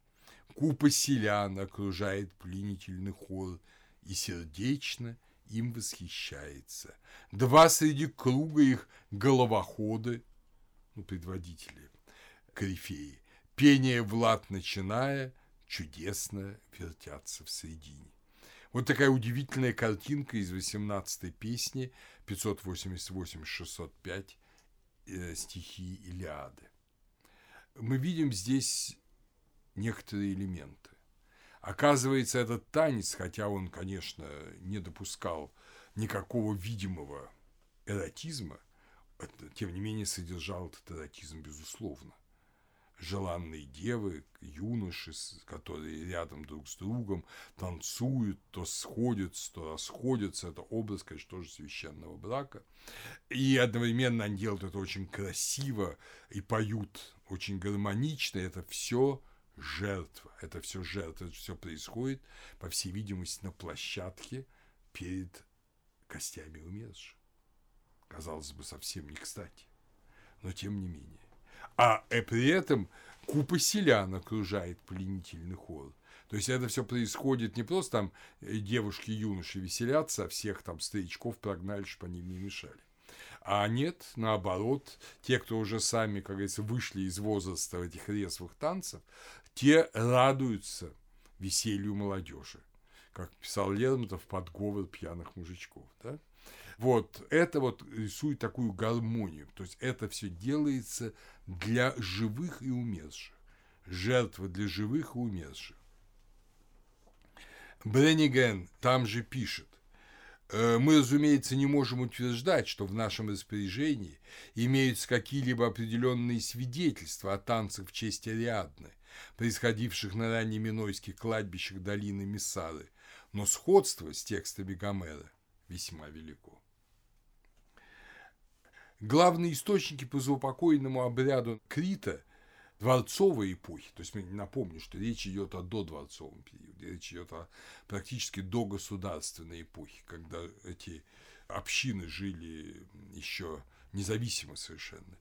Купа селян окружает пленительный хор и сердечно им восхищается. Два среди круга их головоходы, ну, предводители, корифеи, пение Влад начиная, чудесно вертятся в середине. Вот такая удивительная картинка из 18-й песни 588-605 Э, стихи Илиады. Мы видим здесь некоторые элементы. Оказывается, этот танец, хотя он, конечно, не допускал никакого видимого эротизма, тем не менее содержал этот эротизм, безусловно желанные девы, юноши, которые рядом друг с другом танцуют, то сходятся, то расходятся. Это образ, конечно, тоже священного брака. И одновременно они делают это очень красиво и поют очень гармонично. Это все жертва. Это все жертва. Это все происходит, по всей видимости, на площадке перед костями умерших. Казалось бы, совсем не кстати. Но тем не менее. А э, при этом купа селян окружает пленительный хор. То есть это все происходит не просто там э, девушки и юноши веселятся, а всех там старичков прогнали, чтобы они не мешали. А нет, наоборот, те, кто уже сами, как говорится, вышли из возраста этих резвых танцев, те радуются веселью молодежи. Как писал Лермонтов, подговор пьяных мужичков. Да? Вот, это вот рисует такую гармонию. То есть это все делается для живых и умерших. Жертва для живых и умерших. Бренниген там же пишет, «Э, мы, разумеется, не можем утверждать, что в нашем распоряжении имеются какие-либо определенные свидетельства о танцах в честь Ариадны, происходивших на раннеминойских кладбищах долины Миссары, но сходство с текстами Гомера весьма велико. Главные источники по заупокойному обряду Крита – дворцовой эпохи, то есть напомню, что речь идет о додворцовом периоде, речь идет о практически до государственной эпохи, когда эти общины жили еще независимо совершенно.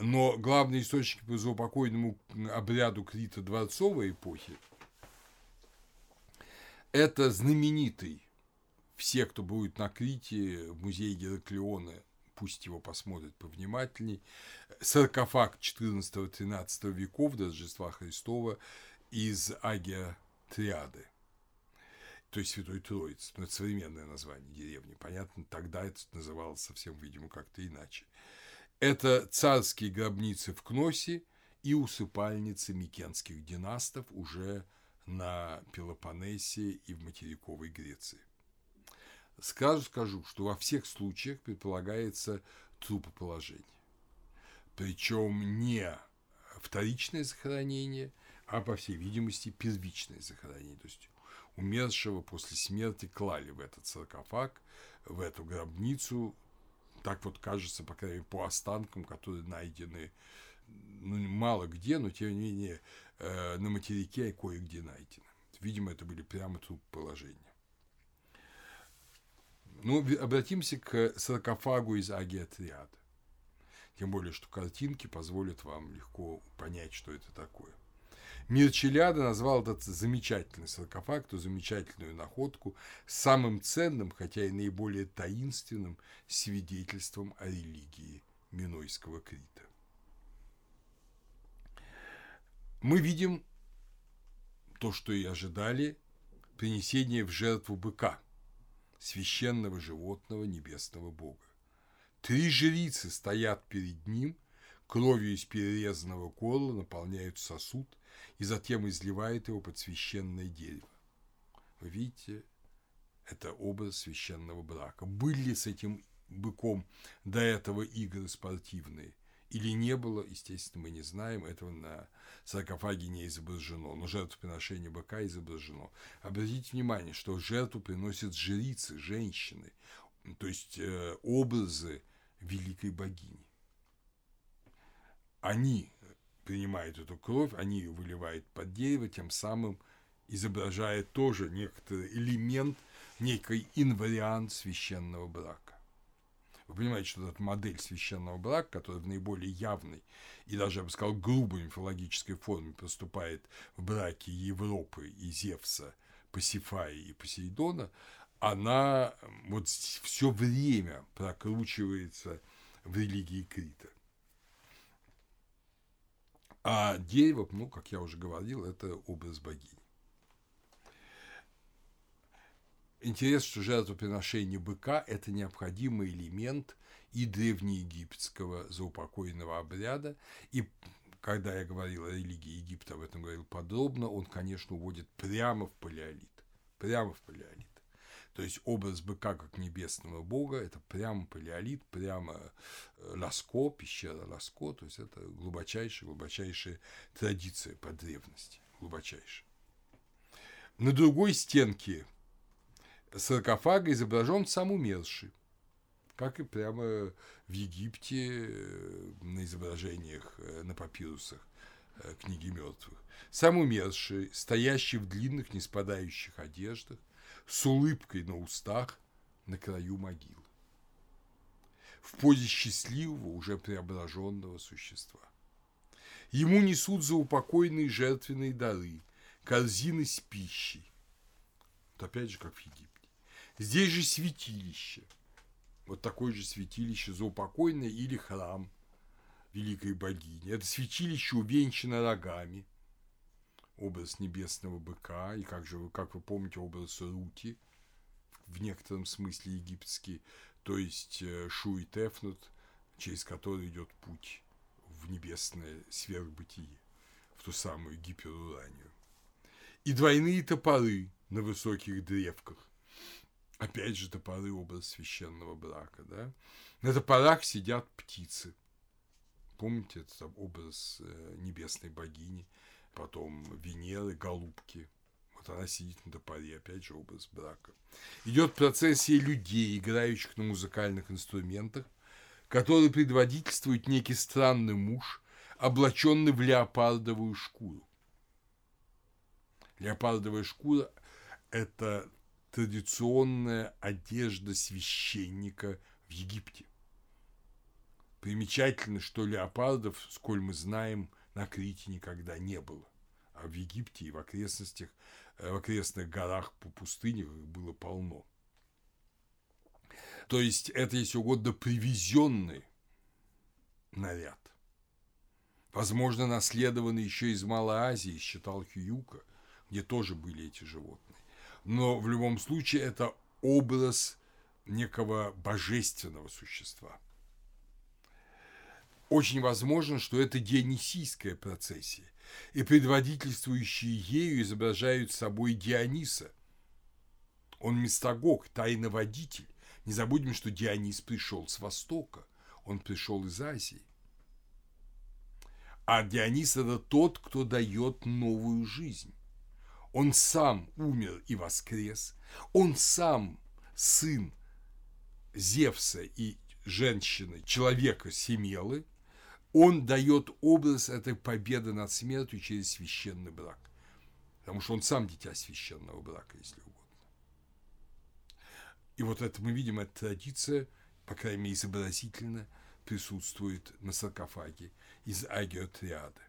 Но главные источники по заупокойному обряду Крита дворцовой эпохи Это знаменитый, все, кто будет на Крите, в музее Гераклеона, пусть его посмотрят повнимательней, саркофаг 14-13 веков до Рождества Христова из Агия Триады то есть Святой Троицы. Но это современное название деревни. Понятно, тогда это называлось совсем, видимо, как-то иначе. Это царские гробницы в Кносе и усыпальницы микенских династов уже на Пелопоннесе и в материковой Греции. Сразу скажу, что во всех случаях предполагается трупоположение. Причем не вторичное захоронение, а, по всей видимости, первичное захоронение. То есть умершего после смерти клали в этот саркофаг, в эту гробницу, так вот кажется, по крайней мере, по останкам, которые найдены ну, мало где, но тем не менее э, на материке кое-где найдены. Видимо, это были прямо труп положения. Ну, обратимся к саркофагу из Агиатриада. Тем более, что картинки позволят вам легко понять, что это такое. Мир Челяда назвал этот замечательный саркофаг, ту замечательную находку, самым ценным, хотя и наиболее таинственным свидетельством о религии Минойского Крита. Мы видим то, что и ожидали, принесение в жертву быка, священного животного небесного бога. Три жрицы стоят перед ним, кровью из перерезанного горла наполняют сосуд – и затем изливает его под священное дерево. Вы видите, это образ священного брака. Были ли с этим быком до этого игры спортивные или не было, естественно, мы не знаем, этого на саркофаге не изображено, но жертвоприношение быка изображено. Обратите внимание, что жертву приносят жрицы, женщины, то есть э, образы великой богини. Они принимают эту кровь, они ее выливают под дерево, тем самым изображая тоже некоторый элемент, некий инвариант священного брака. Вы понимаете, что эта модель священного брака, которая в наиболее явной и даже, я бы сказал, грубой мифологической форме поступает в браке Европы и Зевса, Пасифаи и Посейдона, она вот все время прокручивается в религии Крита. А дерево, ну, как я уже говорил, это образ богини. Интересно, что жертвоприношение быка – это необходимый элемент и древнеегипетского заупокойного обряда. И когда я говорил о религии Египта, об этом говорил подробно, он, конечно, уводит прямо в палеолит. Прямо в палеолит. То есть образ быка как небесного бога – это прямо палеолит, прямо э, Ласко, пещера Ласко, то есть это глубочайшая, глубочайшая традиция по древности, глубочайшая. На другой стенке саркофага изображен сам умерший, как и прямо в Египте э, на изображениях э, на папирусах книги мертвых. Сам умерший, стоящий в длинных, не спадающих одеждах, с улыбкой на устах на краю могилы. В позе счастливого, уже преображенного существа. Ему несут за упокойные жертвенные дары, корзины с пищей. Вот опять же, как в Египте. Здесь же святилище. Вот такое же святилище заупокойное или храм великой богини. Это святилище увенчано рогами – образ небесного быка, и как же вы, как вы помните, образ Рути, в некотором смысле египетский, то есть э, Шу и Тефнут, через который идет путь в небесное сверхбытие, в ту самую гиперуранию. И двойные топоры на высоких древках. Опять же, топоры – образ священного брака. Да? На топорах сидят птицы. Помните, это образ э, небесной богини – потом Венеры, голубки. Вот она сидит на топоре, опять же образ брака. Идет процессия людей, играющих на музыкальных инструментах, которые предводительствует некий странный муж, облаченный в леопардовую шкуру. Леопардовая шкура – это традиционная одежда священника в Египте. Примечательно, что леопардов, сколь мы знаем – на Крите никогда не было. А в Египте и в окрестностях э, в окрестных горах по пустынях было полно. То есть это, если угодно, привезенный наряд. Возможно, наследованный еще из Малой Азии, считал Хьюка, где тоже были эти животные. Но в любом случае это образ некого божественного существа. Очень возможно, что это дионисийская процессия, и предводительствующие ею изображают собой Диониса. Он мистагог, тайноводитель. Не забудем, что Дионис пришел с Востока, он пришел из Азии. А Дионис – это тот, кто дает новую жизнь. Он сам умер и воскрес. Он сам сын Зевса и женщины, человека Семелы. Он дает образ этой победы над смертью через священный брак. Потому что он сам дитя священного брака, если угодно. И вот это мы видим, эта традиция, по крайней мере, изобразительно присутствует на саркофаге из агиотриады.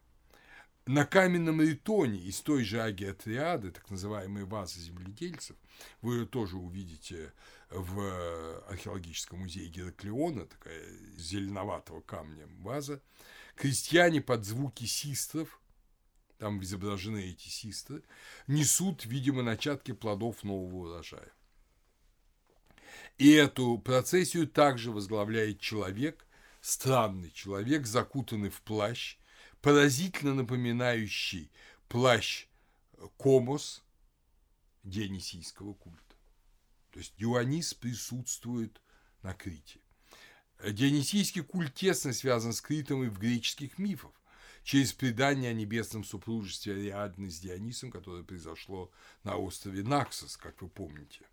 На каменном ритоне из той же агиотриады, так называемой вазы земледельцев, вы ее тоже увидите в археологическом музее Гераклеона, такая зеленоватого камня ваза, крестьяне под звуки систров, там изображены эти систры, несут, видимо, начатки плодов нового урожая. И эту процессию также возглавляет человек, странный человек, закутанный в плащ, поразительно напоминающий плащ Комос Дионисийского культа. То есть Дионис присутствует на Крите. Дионисийский культ тесно связан с Критом и в греческих мифах через предание о небесном супружестве Ариадны с Дионисом, которое произошло на острове Наксос, как вы помните.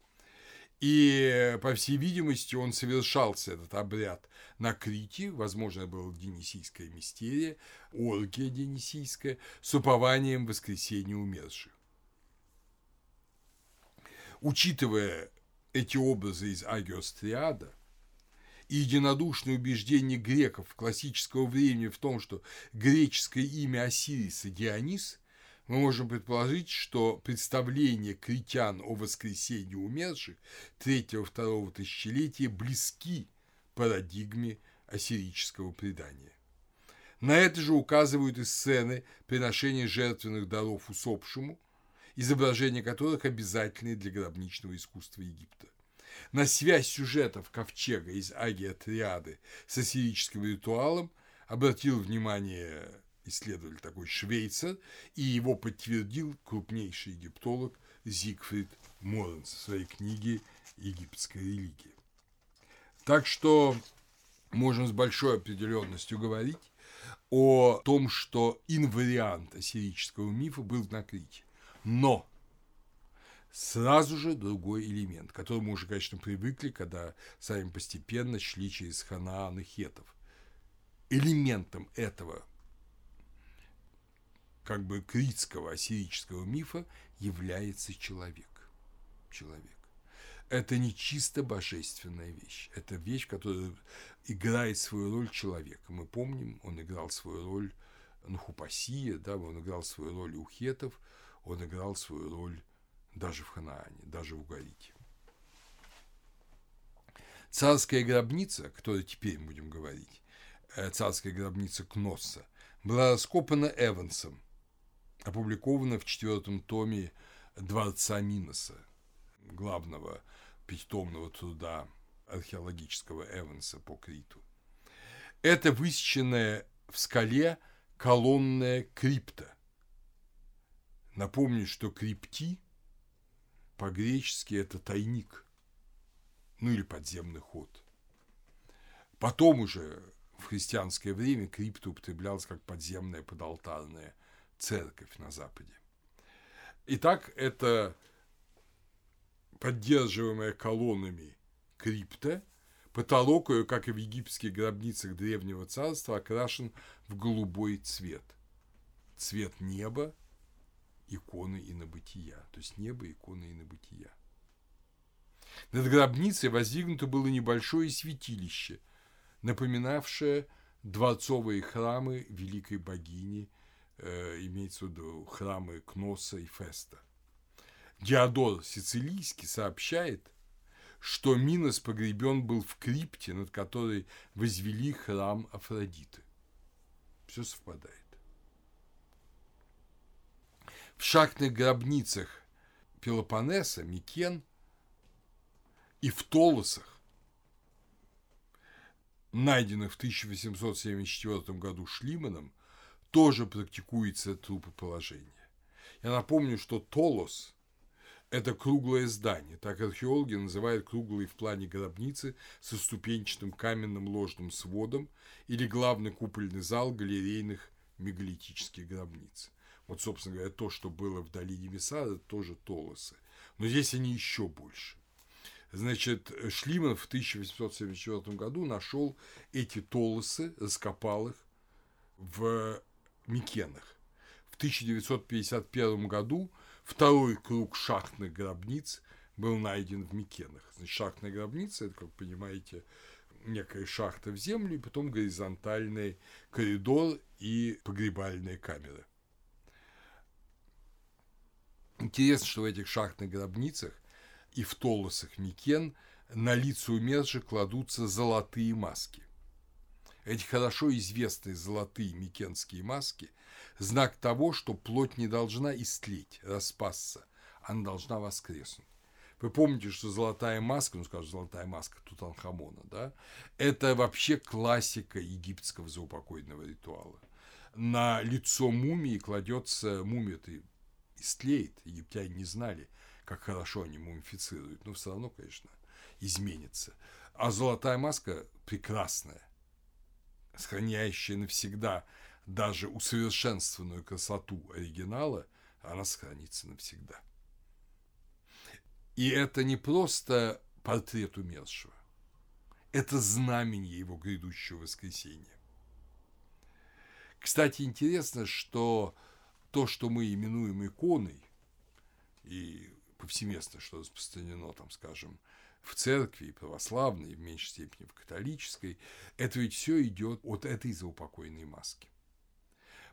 И, по всей видимости, он совершался, этот обряд, на Крите, возможно, была Денисийская мистерия, оргия Денисийская, с упованием воскресения умерших. Учитывая эти образы из Агиос Триада и единодушное убеждение греков классического времени в том, что греческое имя Осириса Дионис – мы можем предположить, что представления критян о воскресении умерших третьего-второго тысячелетия близки парадигме ассирического предания. На это же указывают и сцены приношения жертвенных даров усопшему, изображения которых обязательны для гробничного искусства Египта. На связь сюжетов ковчега из Агия Триады с ассирическим ритуалом обратил внимание исследователь такой швейцар, и его подтвердил крупнейший египтолог Зигфрид Моренс в своей книге «Египетская религия». Так что можем с большой определенностью говорить о том, что инвариант ассирического мифа был на Крите. Но сразу же другой элемент, к которому уже, конечно, привыкли, когда сами постепенно шли через Ханаан и Хетов. Элементом этого как бы критского ассирического мифа является человек. Человек. Это не чисто божественная вещь. Это вещь, которая играет свою роль человека. Мы помним, он играл свою роль на Хупасия, да, он играл свою роль у хетов, он играл свою роль даже в Ханаане, даже в Угарите. Царская гробница, о которой теперь будем говорить, э, царская гробница Кносса, была раскопана Эвансом – опубликовано в четвертом томе Дворца Миноса, главного пятитомного труда археологического Эванса по Криту. Это высеченная в скале колонная крипта. Напомню, что крипти по-гречески это тайник, ну или подземный ход. Потом уже в христианское время крипта употреблялась как подземная подалтарная церковь на Западе. Итак, это поддерживаемая колоннами крипта, потолок ее, как и в египетских гробницах Древнего Царства, окрашен в голубой цвет. Цвет неба, иконы и набытия. То есть небо, иконы и набытия. Над гробницей воздвигнуто было небольшое святилище, напоминавшее дворцовые храмы великой богини – э, имеется в виду храмы Кноса и Феста. Диодор Сицилийский сообщает, что Минос погребен был в крипте, над которой возвели храм Афродиты. Все совпадает. В шахтных гробницах Пелопоннеса, Микен и в Толосах, найденных в 1874 году Шлиманом, тоже практикуется трупоположение. Я напомню, что Толос – это круглое здание, так археологи называют круглые в плане гробницы со ступенчатым каменным ложным сводом или главный купольный зал галерейных мегалитических гробниц. Вот, собственно говоря, то, что было в долине Месара, тоже Толосы. Но здесь они еще больше. Значит, Шлиман в 1874 году нашел эти толосы, раскопал их в Микенах. В 1951 году второй круг шахтных гробниц был найден в Микенах. Значит, шахтная гробница – это, как вы понимаете, некая шахта в землю, и потом горизонтальный коридор и погребальная камера. Интересно, что в этих шахтных гробницах и в толосах Микен на лица умерших кладутся золотые маски. Эти хорошо известные золотые микенские маски – знак того, что плоть не должна истлеть, распасться, она должна воскреснуть. Вы помните, что золотая маска, ну, скажем, золотая маска Тутанхамона, да, это вообще классика египетского заупокойного ритуала. На лицо мумии кладется, мумия-то истлеет, египтяне не знали, как хорошо они мумифицируют, но все равно, конечно, изменится. А золотая маска прекрасная, сохраняющая навсегда даже усовершенствованную красоту оригинала, она сохранится навсегда. И это не просто портрет умершего, это знамение его грядущего воскресения. Кстати, интересно, что то, что мы именуем иконой, и повсеместно, что распространено, там, скажем, в церкви, и православной, и в меньшей степени в католической, это ведь все идет от этой заупокойной маски.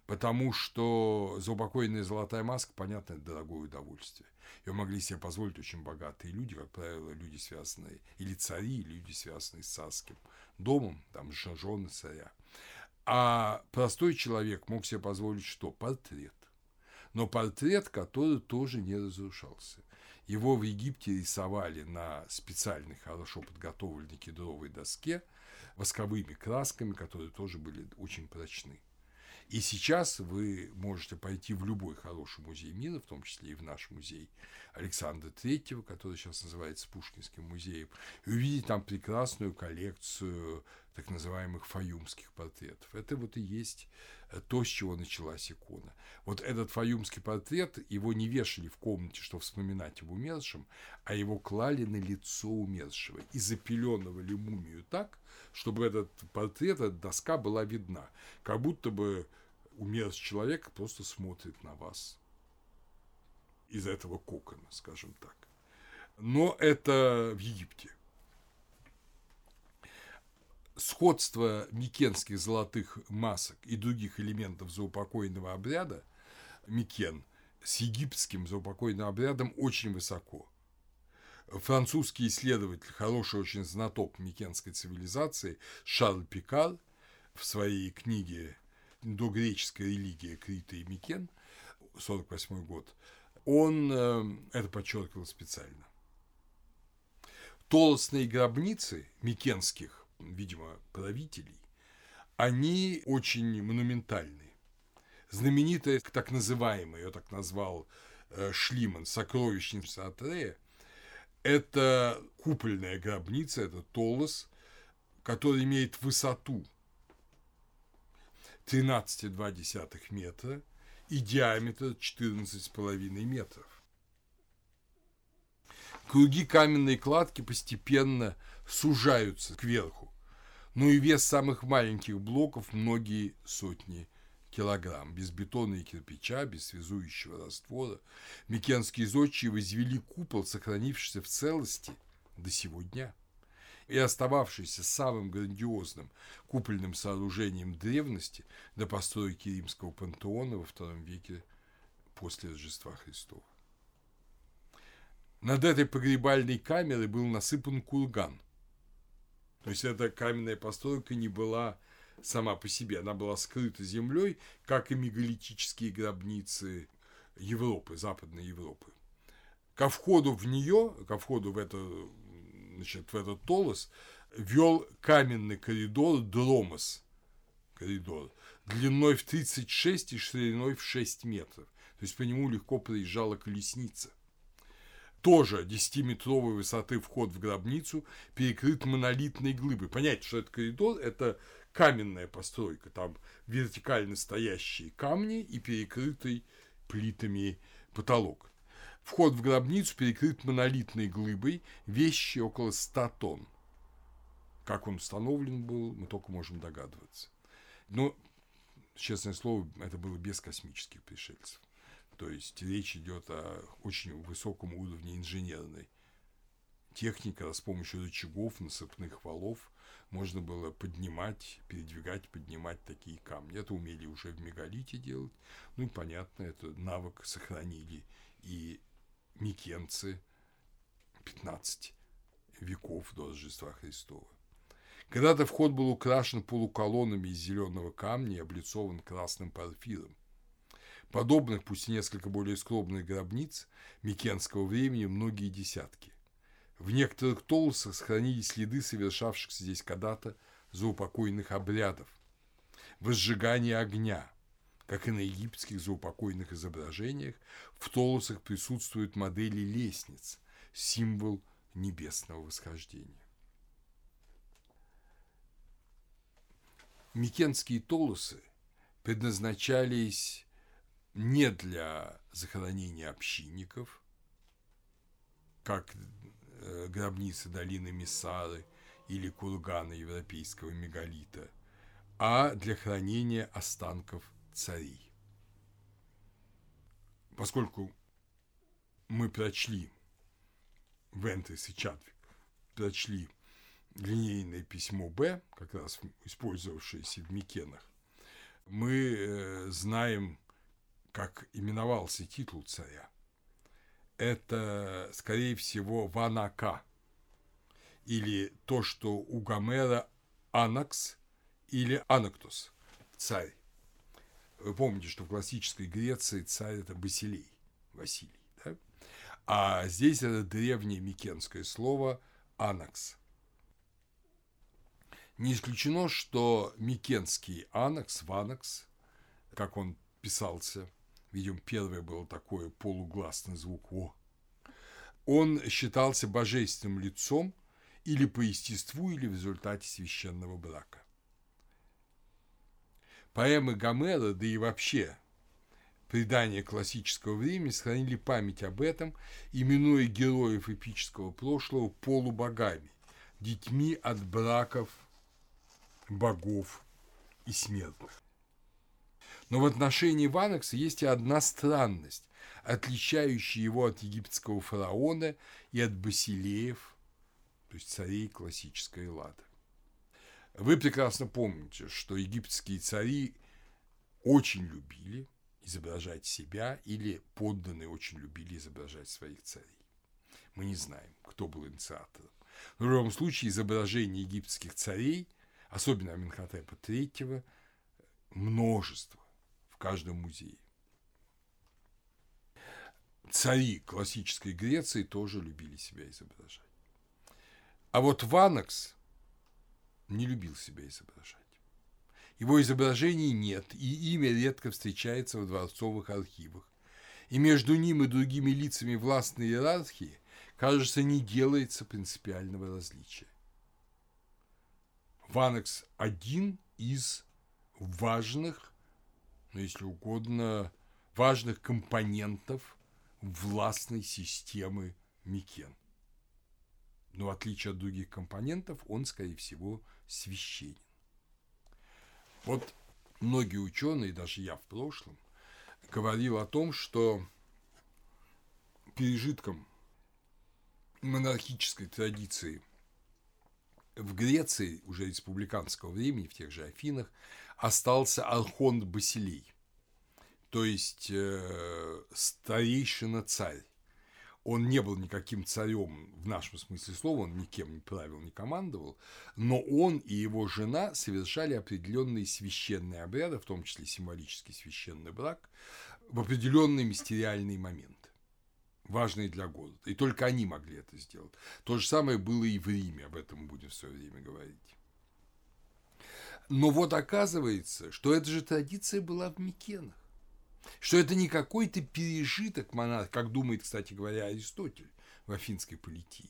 Потому что заупокойная золотая маска, понятно, это дорогое удовольствие. Ее могли себе позволить очень богатые люди, как правило, люди, связанные, или цари, или люди, связанные с царским домом, там, жены царя. А простой человек мог себе позволить что? Портрет. Но портрет, который тоже не разрушался. Его в Египте рисовали на специальной, хорошо подготовленной кедровой доске восковыми красками, которые тоже были очень прочны. И сейчас вы можете пойти в любой хороший музей мира, в том числе и в наш музей Александра Третьего, который сейчас называется Пушкинским музеем, и увидеть там прекрасную коллекцию так называемых фаюмских портретов. Это вот и есть то, с чего началась икона. Вот этот фаюмский портрет, его не вешали в комнате, чтобы вспоминать об умершем, а его клали на лицо умершего и запеленывали мумию так, чтобы этот портрет, эта доска была видна, как будто бы умерший человек просто смотрит на вас из этого кокона, скажем так. Но это в Египте. Сходство микенских золотых масок и других элементов заупокойного обряда Микен с египетским заупокойным обрядом очень высоко. Французский исследователь, хороший очень знаток микенской цивилизации Шарль Пикар в своей книге «Догреческая религия Крита и Микен», 48 год, он э, это подчеркивал специально. Толосные гробницы микенских, видимо, правителей, они очень монументальные. Знаменитая так называемая, ее так назвал э, Шлиман, сокровищница Атрея, это купольная гробница, это толос, который имеет высоту 13,2 метра и диаметр 14,5 метров. Круги каменной кладки постепенно сужаются кверху, но и вес самых маленьких блоков многие сотни килограмм. Без бетона и кирпича, без связующего раствора Микенские зодчие возвели купол, сохранившийся в целости до сего дня и остававшийся самым грандиозным купольным сооружением древности до постройки римского пантеона во втором веке после Рождества Христова. Над этой погребальной камерой был насыпан курган. То есть эта каменная постройка не была сама по себе, она была скрыта землей, как и мегалитические гробницы Европы, Западной Европы. Ко входу в нее, ко входу в, это, значит, в этот толос, вел каменный коридор Дромос, коридор, длиной в 36 и шириной в 6 метров. То есть по нему легко проезжала колесница. Тоже 10-метровой высоты вход в гробницу перекрыт монолитной глыбой. Понять, что это коридор, это каменная постройка, там вертикально стоящие камни и перекрытый плитами потолок. Вход в гробницу перекрыт монолитной глыбой, вещи около 100 тонн. Как он установлен был, мы только можем догадываться. Но, честное слово, это было без космических пришельцев. То есть речь идет о очень высоком уровне инженерной техники, с помощью рычагов, насыпных валов можно было поднимать, передвигать, поднимать такие камни. Это умели уже в мегалите делать. Ну и понятно, это навык сохранили и микенцы 15 веков до Рождества Христова. Когда-то вход был украшен полуколоннами из зеленого камня и облицован красным парфиром. Подобных, пусть и несколько более скромных гробниц Микенского времени многие десятки. В некоторых толсах сохранились следы совершавшихся здесь когда-то заупокойных обрядов, возжигания огня. Как и на египетских заупокойных изображениях, в толусах присутствуют модели лестниц, символ небесного восхождения. Микенские толусы предназначались не для захоронения общинников, как э, гробницы долины Миссары или курганы европейского мегалита, а для хранения останков царей. Поскольку мы прочли Вентрис и Чатвик, прочли линейное письмо Б, как раз использовавшееся в Микенах, мы э, знаем, как именовался титул царя. Это, скорее всего, Ванака, или то, что у Гомера Анакс или Анактус, царь. Вы помните, что в классической Греции царь – это Басилей, Василий. Да? А здесь это древнее микенское слово «анакс». Не исключено, что микенский анакс, ванакс, как он писался, видим, первое было такое полугласный звук «о», он считался божественным лицом или по естеству, или в результате священного брака. Поэмы Гомера, да и вообще предания классического времени сохранили память об этом, именуя героев эпического прошлого полубогами, детьми от браков – богов и смертных. Но в отношении Ванекса есть и одна странность, отличающая его от египетского фараона и от басилеев, то есть царей классической Эллады. Вы прекрасно помните, что египетские цари очень любили изображать себя или подданные очень любили изображать своих царей. Мы не знаем, кто был инициатором. В любом случае изображение египетских царей – особенно Аминхотепа III, множество в каждом музее. Цари классической Греции тоже любили себя изображать. А вот Ванакс не любил себя изображать. Его изображений нет, и имя редко встречается в дворцовых архивах. И между ним и другими лицами властной иерархии, кажется, не делается принципиального различия. Ванекс один из важных, ну, если угодно, важных компонентов властной системы Микен. Но в отличие от других компонентов, он, скорее всего, священен. Вот многие ученые, даже я в прошлом, говорил о том, что пережитком монархической традиции в Греции уже республиканского времени, в тех же Афинах, остался архонт Басилей, то есть э, старейшина царь. Он не был никаким царем в нашем смысле слова, он никем не правил, не командовал, но он и его жена совершали определенные священные обряды, в том числе символический священный брак, в определенные мистериальные моменты, важные для города. И только они могли это сделать. То же самое было и в Риме, об этом мы будем в свое время говорить. Но вот оказывается, что эта же традиция была в Микенах что это не какой-то пережиток монарха, как думает, кстати говоря, Аристотель в афинской политии.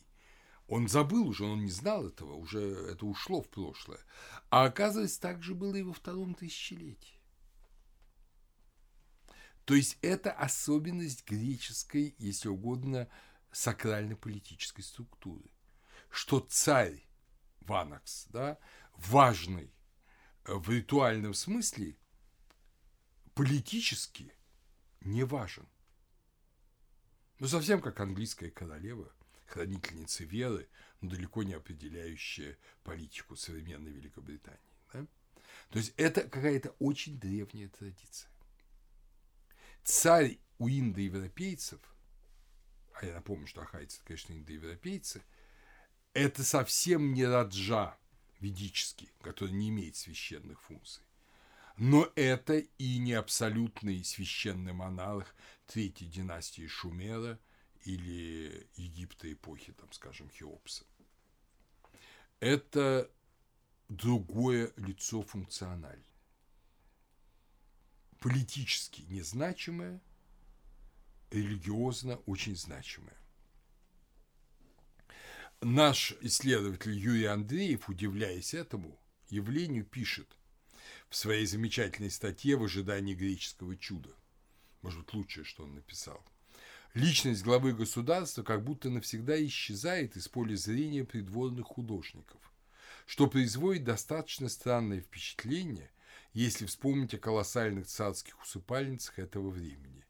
Он забыл уже, он не знал этого, уже это ушло в прошлое. А оказывается, так же было и во втором тысячелетии. То есть это особенность греческой, если угодно, сакрально-политической структуры, что царь Ванакс, да, важный в ритуальном смысле, политически не важен. Ну, совсем как английская королева, хранительница веры, но далеко не определяющая политику современной Великобритании. Да? То есть это какая-то очень древняя традиция. Царь у индоевропейцев, а я напомню, что ахайцы, конечно, индоевропейцы, это совсем не раджа ведический, который не имеет священных функций. Но это и не абсолютный священный монарх третьей династии Шумера или Египта эпохи, там, скажем, Хеопса. Это другое лицо функциональное. Политически незначимое, религиозно очень значимое. Наш исследователь Юрий Андреев, удивляясь этому явлению, пишет, в своей замечательной статье «В ожидании греческого чуда». Может быть, лучшее, что он написал. Личность главы государства как будто навсегда исчезает из поля зрения придворных художников, что производит достаточно странное впечатление, если вспомнить о колоссальных царских усыпальницах этого времени.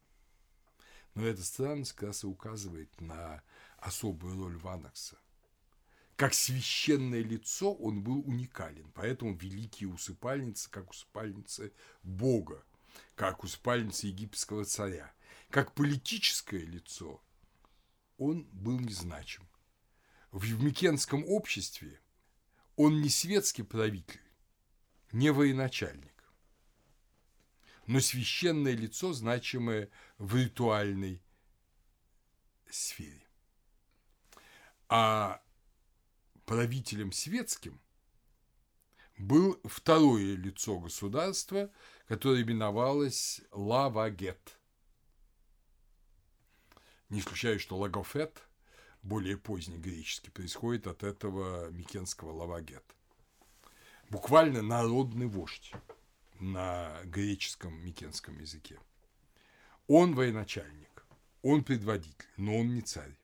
Но эта странность как раз и указывает на особую роль Ванакса – как священное лицо он был уникален, поэтому великие усыпальницы, как усыпальницы Бога, как усыпальницы египетского царя, как политическое лицо, он был незначим. В Микенском обществе он не светский правитель, не военачальник, но священное лицо, значимое в ритуальной сфере. А правителем светским был второе лицо государства, которое именовалось Лавагет. Не исключаю, что Лагофет, более поздний греческий, происходит от этого микенского Лавагет. Буквально народный вождь на греческом микенском языке. Он военачальник, он предводитель, но он не царь.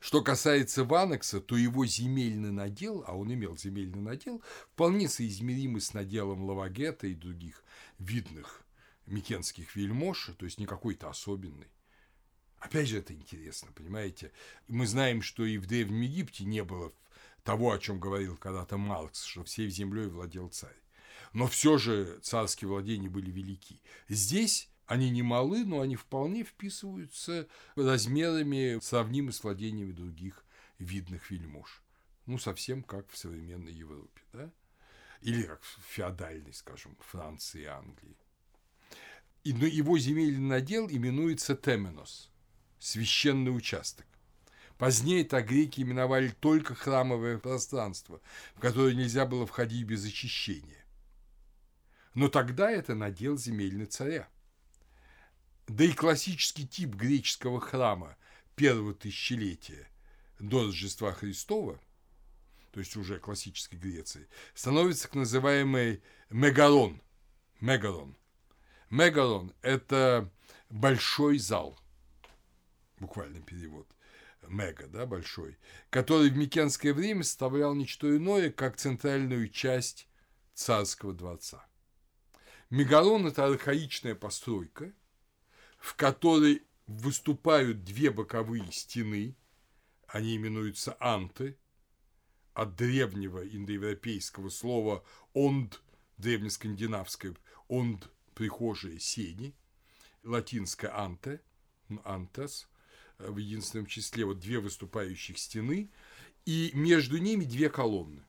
Что касается Ванекса, то его земельный надел, а он имел земельный надел, вполне соизмеримый с наделом Лавагета и других видных микенских вельмож, то есть не какой-то особенный. Опять же, это интересно, понимаете? Мы знаем, что и в Древнем Египте не было того, о чем говорил когда-то Маркс, что всей землей владел царь. Но все же царские владения были велики. Здесь они не малы, но они вполне вписываются размерами, сравнимы с владениями других видных вельмож. Ну, совсем как в современной Европе, да? Или как в феодальной, скажем, Франции и Англии. И, но его земельный надел именуется Теменос – священный участок. Позднее так греки именовали только храмовое пространство, в которое нельзя было входить без очищения. Но тогда это надел земельный царя – да и классический тип греческого храма первого тысячелетия до Рождества Христова, то есть уже классической Греции, становится так называемый мегалон. Мегалон. Мегалон – это большой зал, буквальный перевод, мега, да, большой, который в Микенское время составлял ничто иное, как центральную часть царского дворца. Мегалон – это архаичная постройка – в которой выступают две боковые стены, они именуются анты, от древнего индоевропейского слова «онд», древнескандинавское «онд» – прихожие сени, латинское «анте», антес в единственном числе, вот две выступающих стены, и между ними две колонны.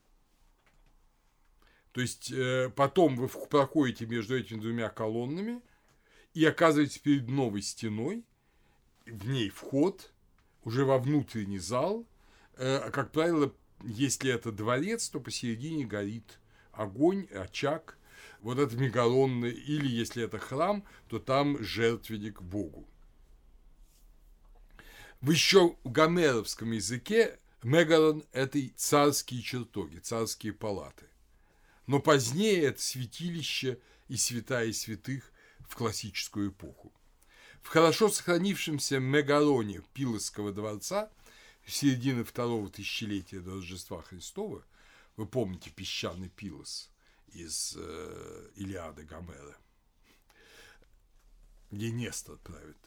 То есть э, потом вы проходите между этими двумя колоннами и оказываетесь перед новой стеной, в ней вход уже во внутренний зал. Э, как правило, если это дворец, то посередине горит огонь, очаг, вот это мегалонный, или если это храм, то там жертвенник Богу. В еще гомеровском языке мегалон – это царские чертоги, царские палаты. Но позднее это святилище и святая святых в классическую эпоху. В хорошо сохранившемся мегалоне Пилосского дворца середины второго тысячелетия до Рождества Христова, вы помните песчаный Пилос из э, Илиады Гомера, где Нестор правит.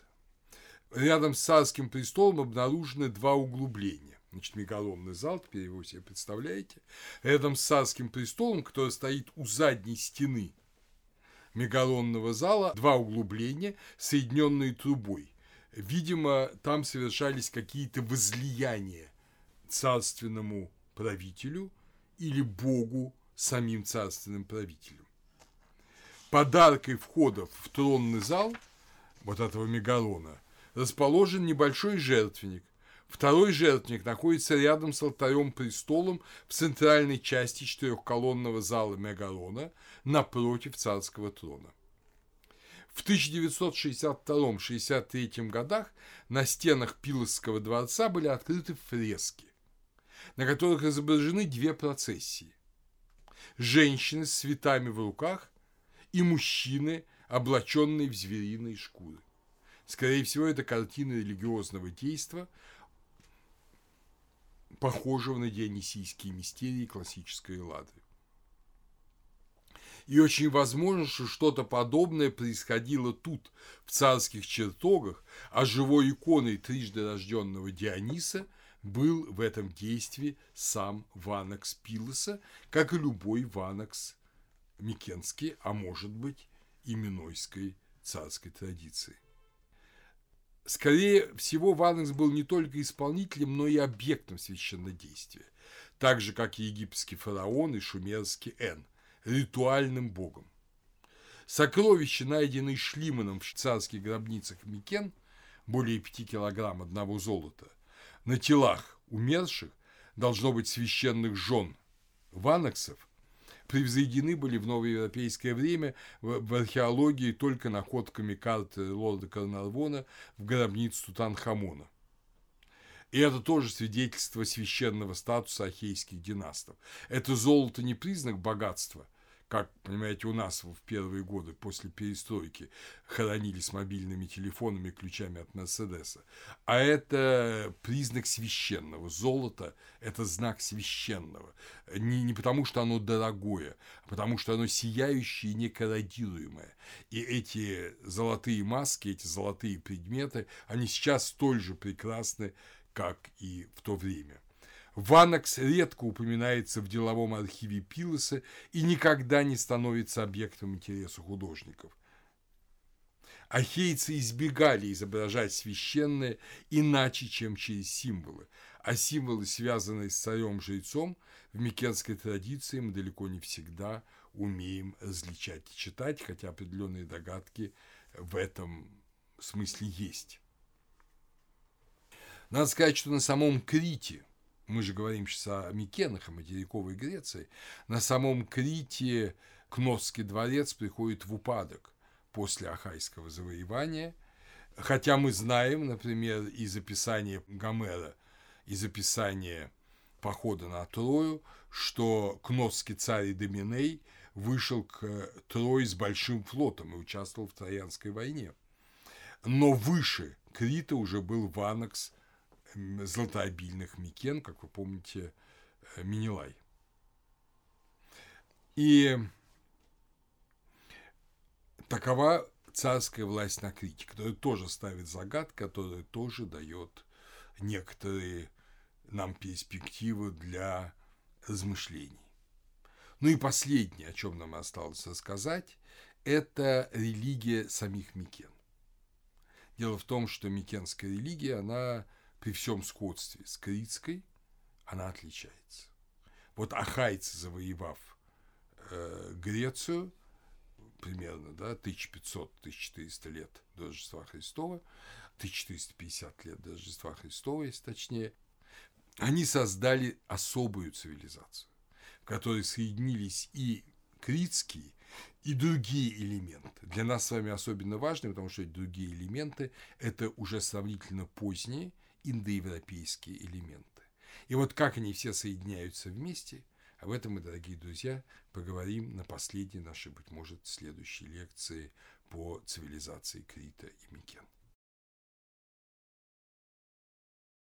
Рядом с царским престолом обнаружены два углубления. Значит, мегалонный зал, теперь его себе представляете, рядом с царским престолом, который стоит у задней стены мегалонного зала, два углубления, соединенные трубой. Видимо, там совершались какие-то возлияния царственному правителю или богу самим царственным правителем. Подаркой входа в тронный зал вот этого мегалона расположен небольшой жертвенник, Второй жертвенник находится рядом с алтарем-престолом в центральной части четырехколонного зала Мегалона напротив царского трона. В 1962-63 годах на стенах Пилосского дворца были открыты фрески, на которых изображены две процессии. Женщины с цветами в руках и мужчины, облаченные в звериные шкуры. Скорее всего, это картина религиозного действия, похожего на дионисийские мистерии классической Эллады. И очень возможно, что что-то подобное происходило тут, в царских чертогах, а живой иконой трижды рожденного Диониса был в этом действии сам Ванакс Пилоса, как и любой Ванакс Микенский, а может быть и Минойской царской традиции. Скорее всего, Ванекс был не только исполнителем, но и объектом священнодействия, так же, как и египетский фараон и шумерский Эн, ритуальным богом. Сокровища, найденные Шлиманом в царских гробницах Микен, более 5 килограмм одного золота, на телах умерших должно быть священных жен ванаксов, превзойдены были в новоевропейское время в, археологии только находками карты лорда Карнарвона в гробницу Тутанхамона. И это тоже свидетельство священного статуса ахейских династов. Это золото не признак богатства – как, понимаете, у нас в первые годы после перестройки хоронили с мобильными телефонами, ключами от Мерседеса. А это признак священного. Золото – это знак священного. Не, не потому, что оно дорогое, а потому, что оно сияющее и некорродируемое. И эти золотые маски, эти золотые предметы, они сейчас столь же прекрасны, как и в то время. Ванакс редко упоминается в деловом архиве Пилоса и никогда не становится объектом интереса художников. Ахейцы избегали изображать священное иначе, чем через символы, а символы, связанные с царем-жрецом, в микенской традиции мы далеко не всегда умеем различать и читать, хотя определенные догадки в этом смысле есть. Надо сказать, что на самом Крите – мы же говорим сейчас о Микенах, о материковой Греции, на самом Крите Кносский дворец приходит в упадок после Ахайского завоевания, хотя мы знаем, например, из описания Гомера, из описания похода на Трою, что Кносский царь Доминей вышел к Трое с большим флотом и участвовал в Троянской войне. Но выше Крита уже был Ванакс золотообильных Микен, как вы помните, э, Минилай. И такова царская власть на Крите, которая тоже ставит загад, которая тоже дает некоторые нам перспективы для размышлений. Ну и последнее, о чем нам осталось рассказать, это религия самих Микен. Дело в том, что микенская религия, она при всем сходстве с критской, она отличается. Вот ахайцы, завоевав э, Грецию, примерно да, 1500-1400 лет до Рождества Христова, 1450 лет до Рождества Христова, если точнее, они создали особую цивилизацию, в которой соединились и критские, и другие элементы. Для нас с вами особенно важны, потому что другие элементы – это уже сравнительно поздние индоевропейские элементы. И вот как они все соединяются вместе, об этом мы, дорогие друзья, поговорим на последней нашей, быть может, следующей лекции по цивилизации Крита и Микена.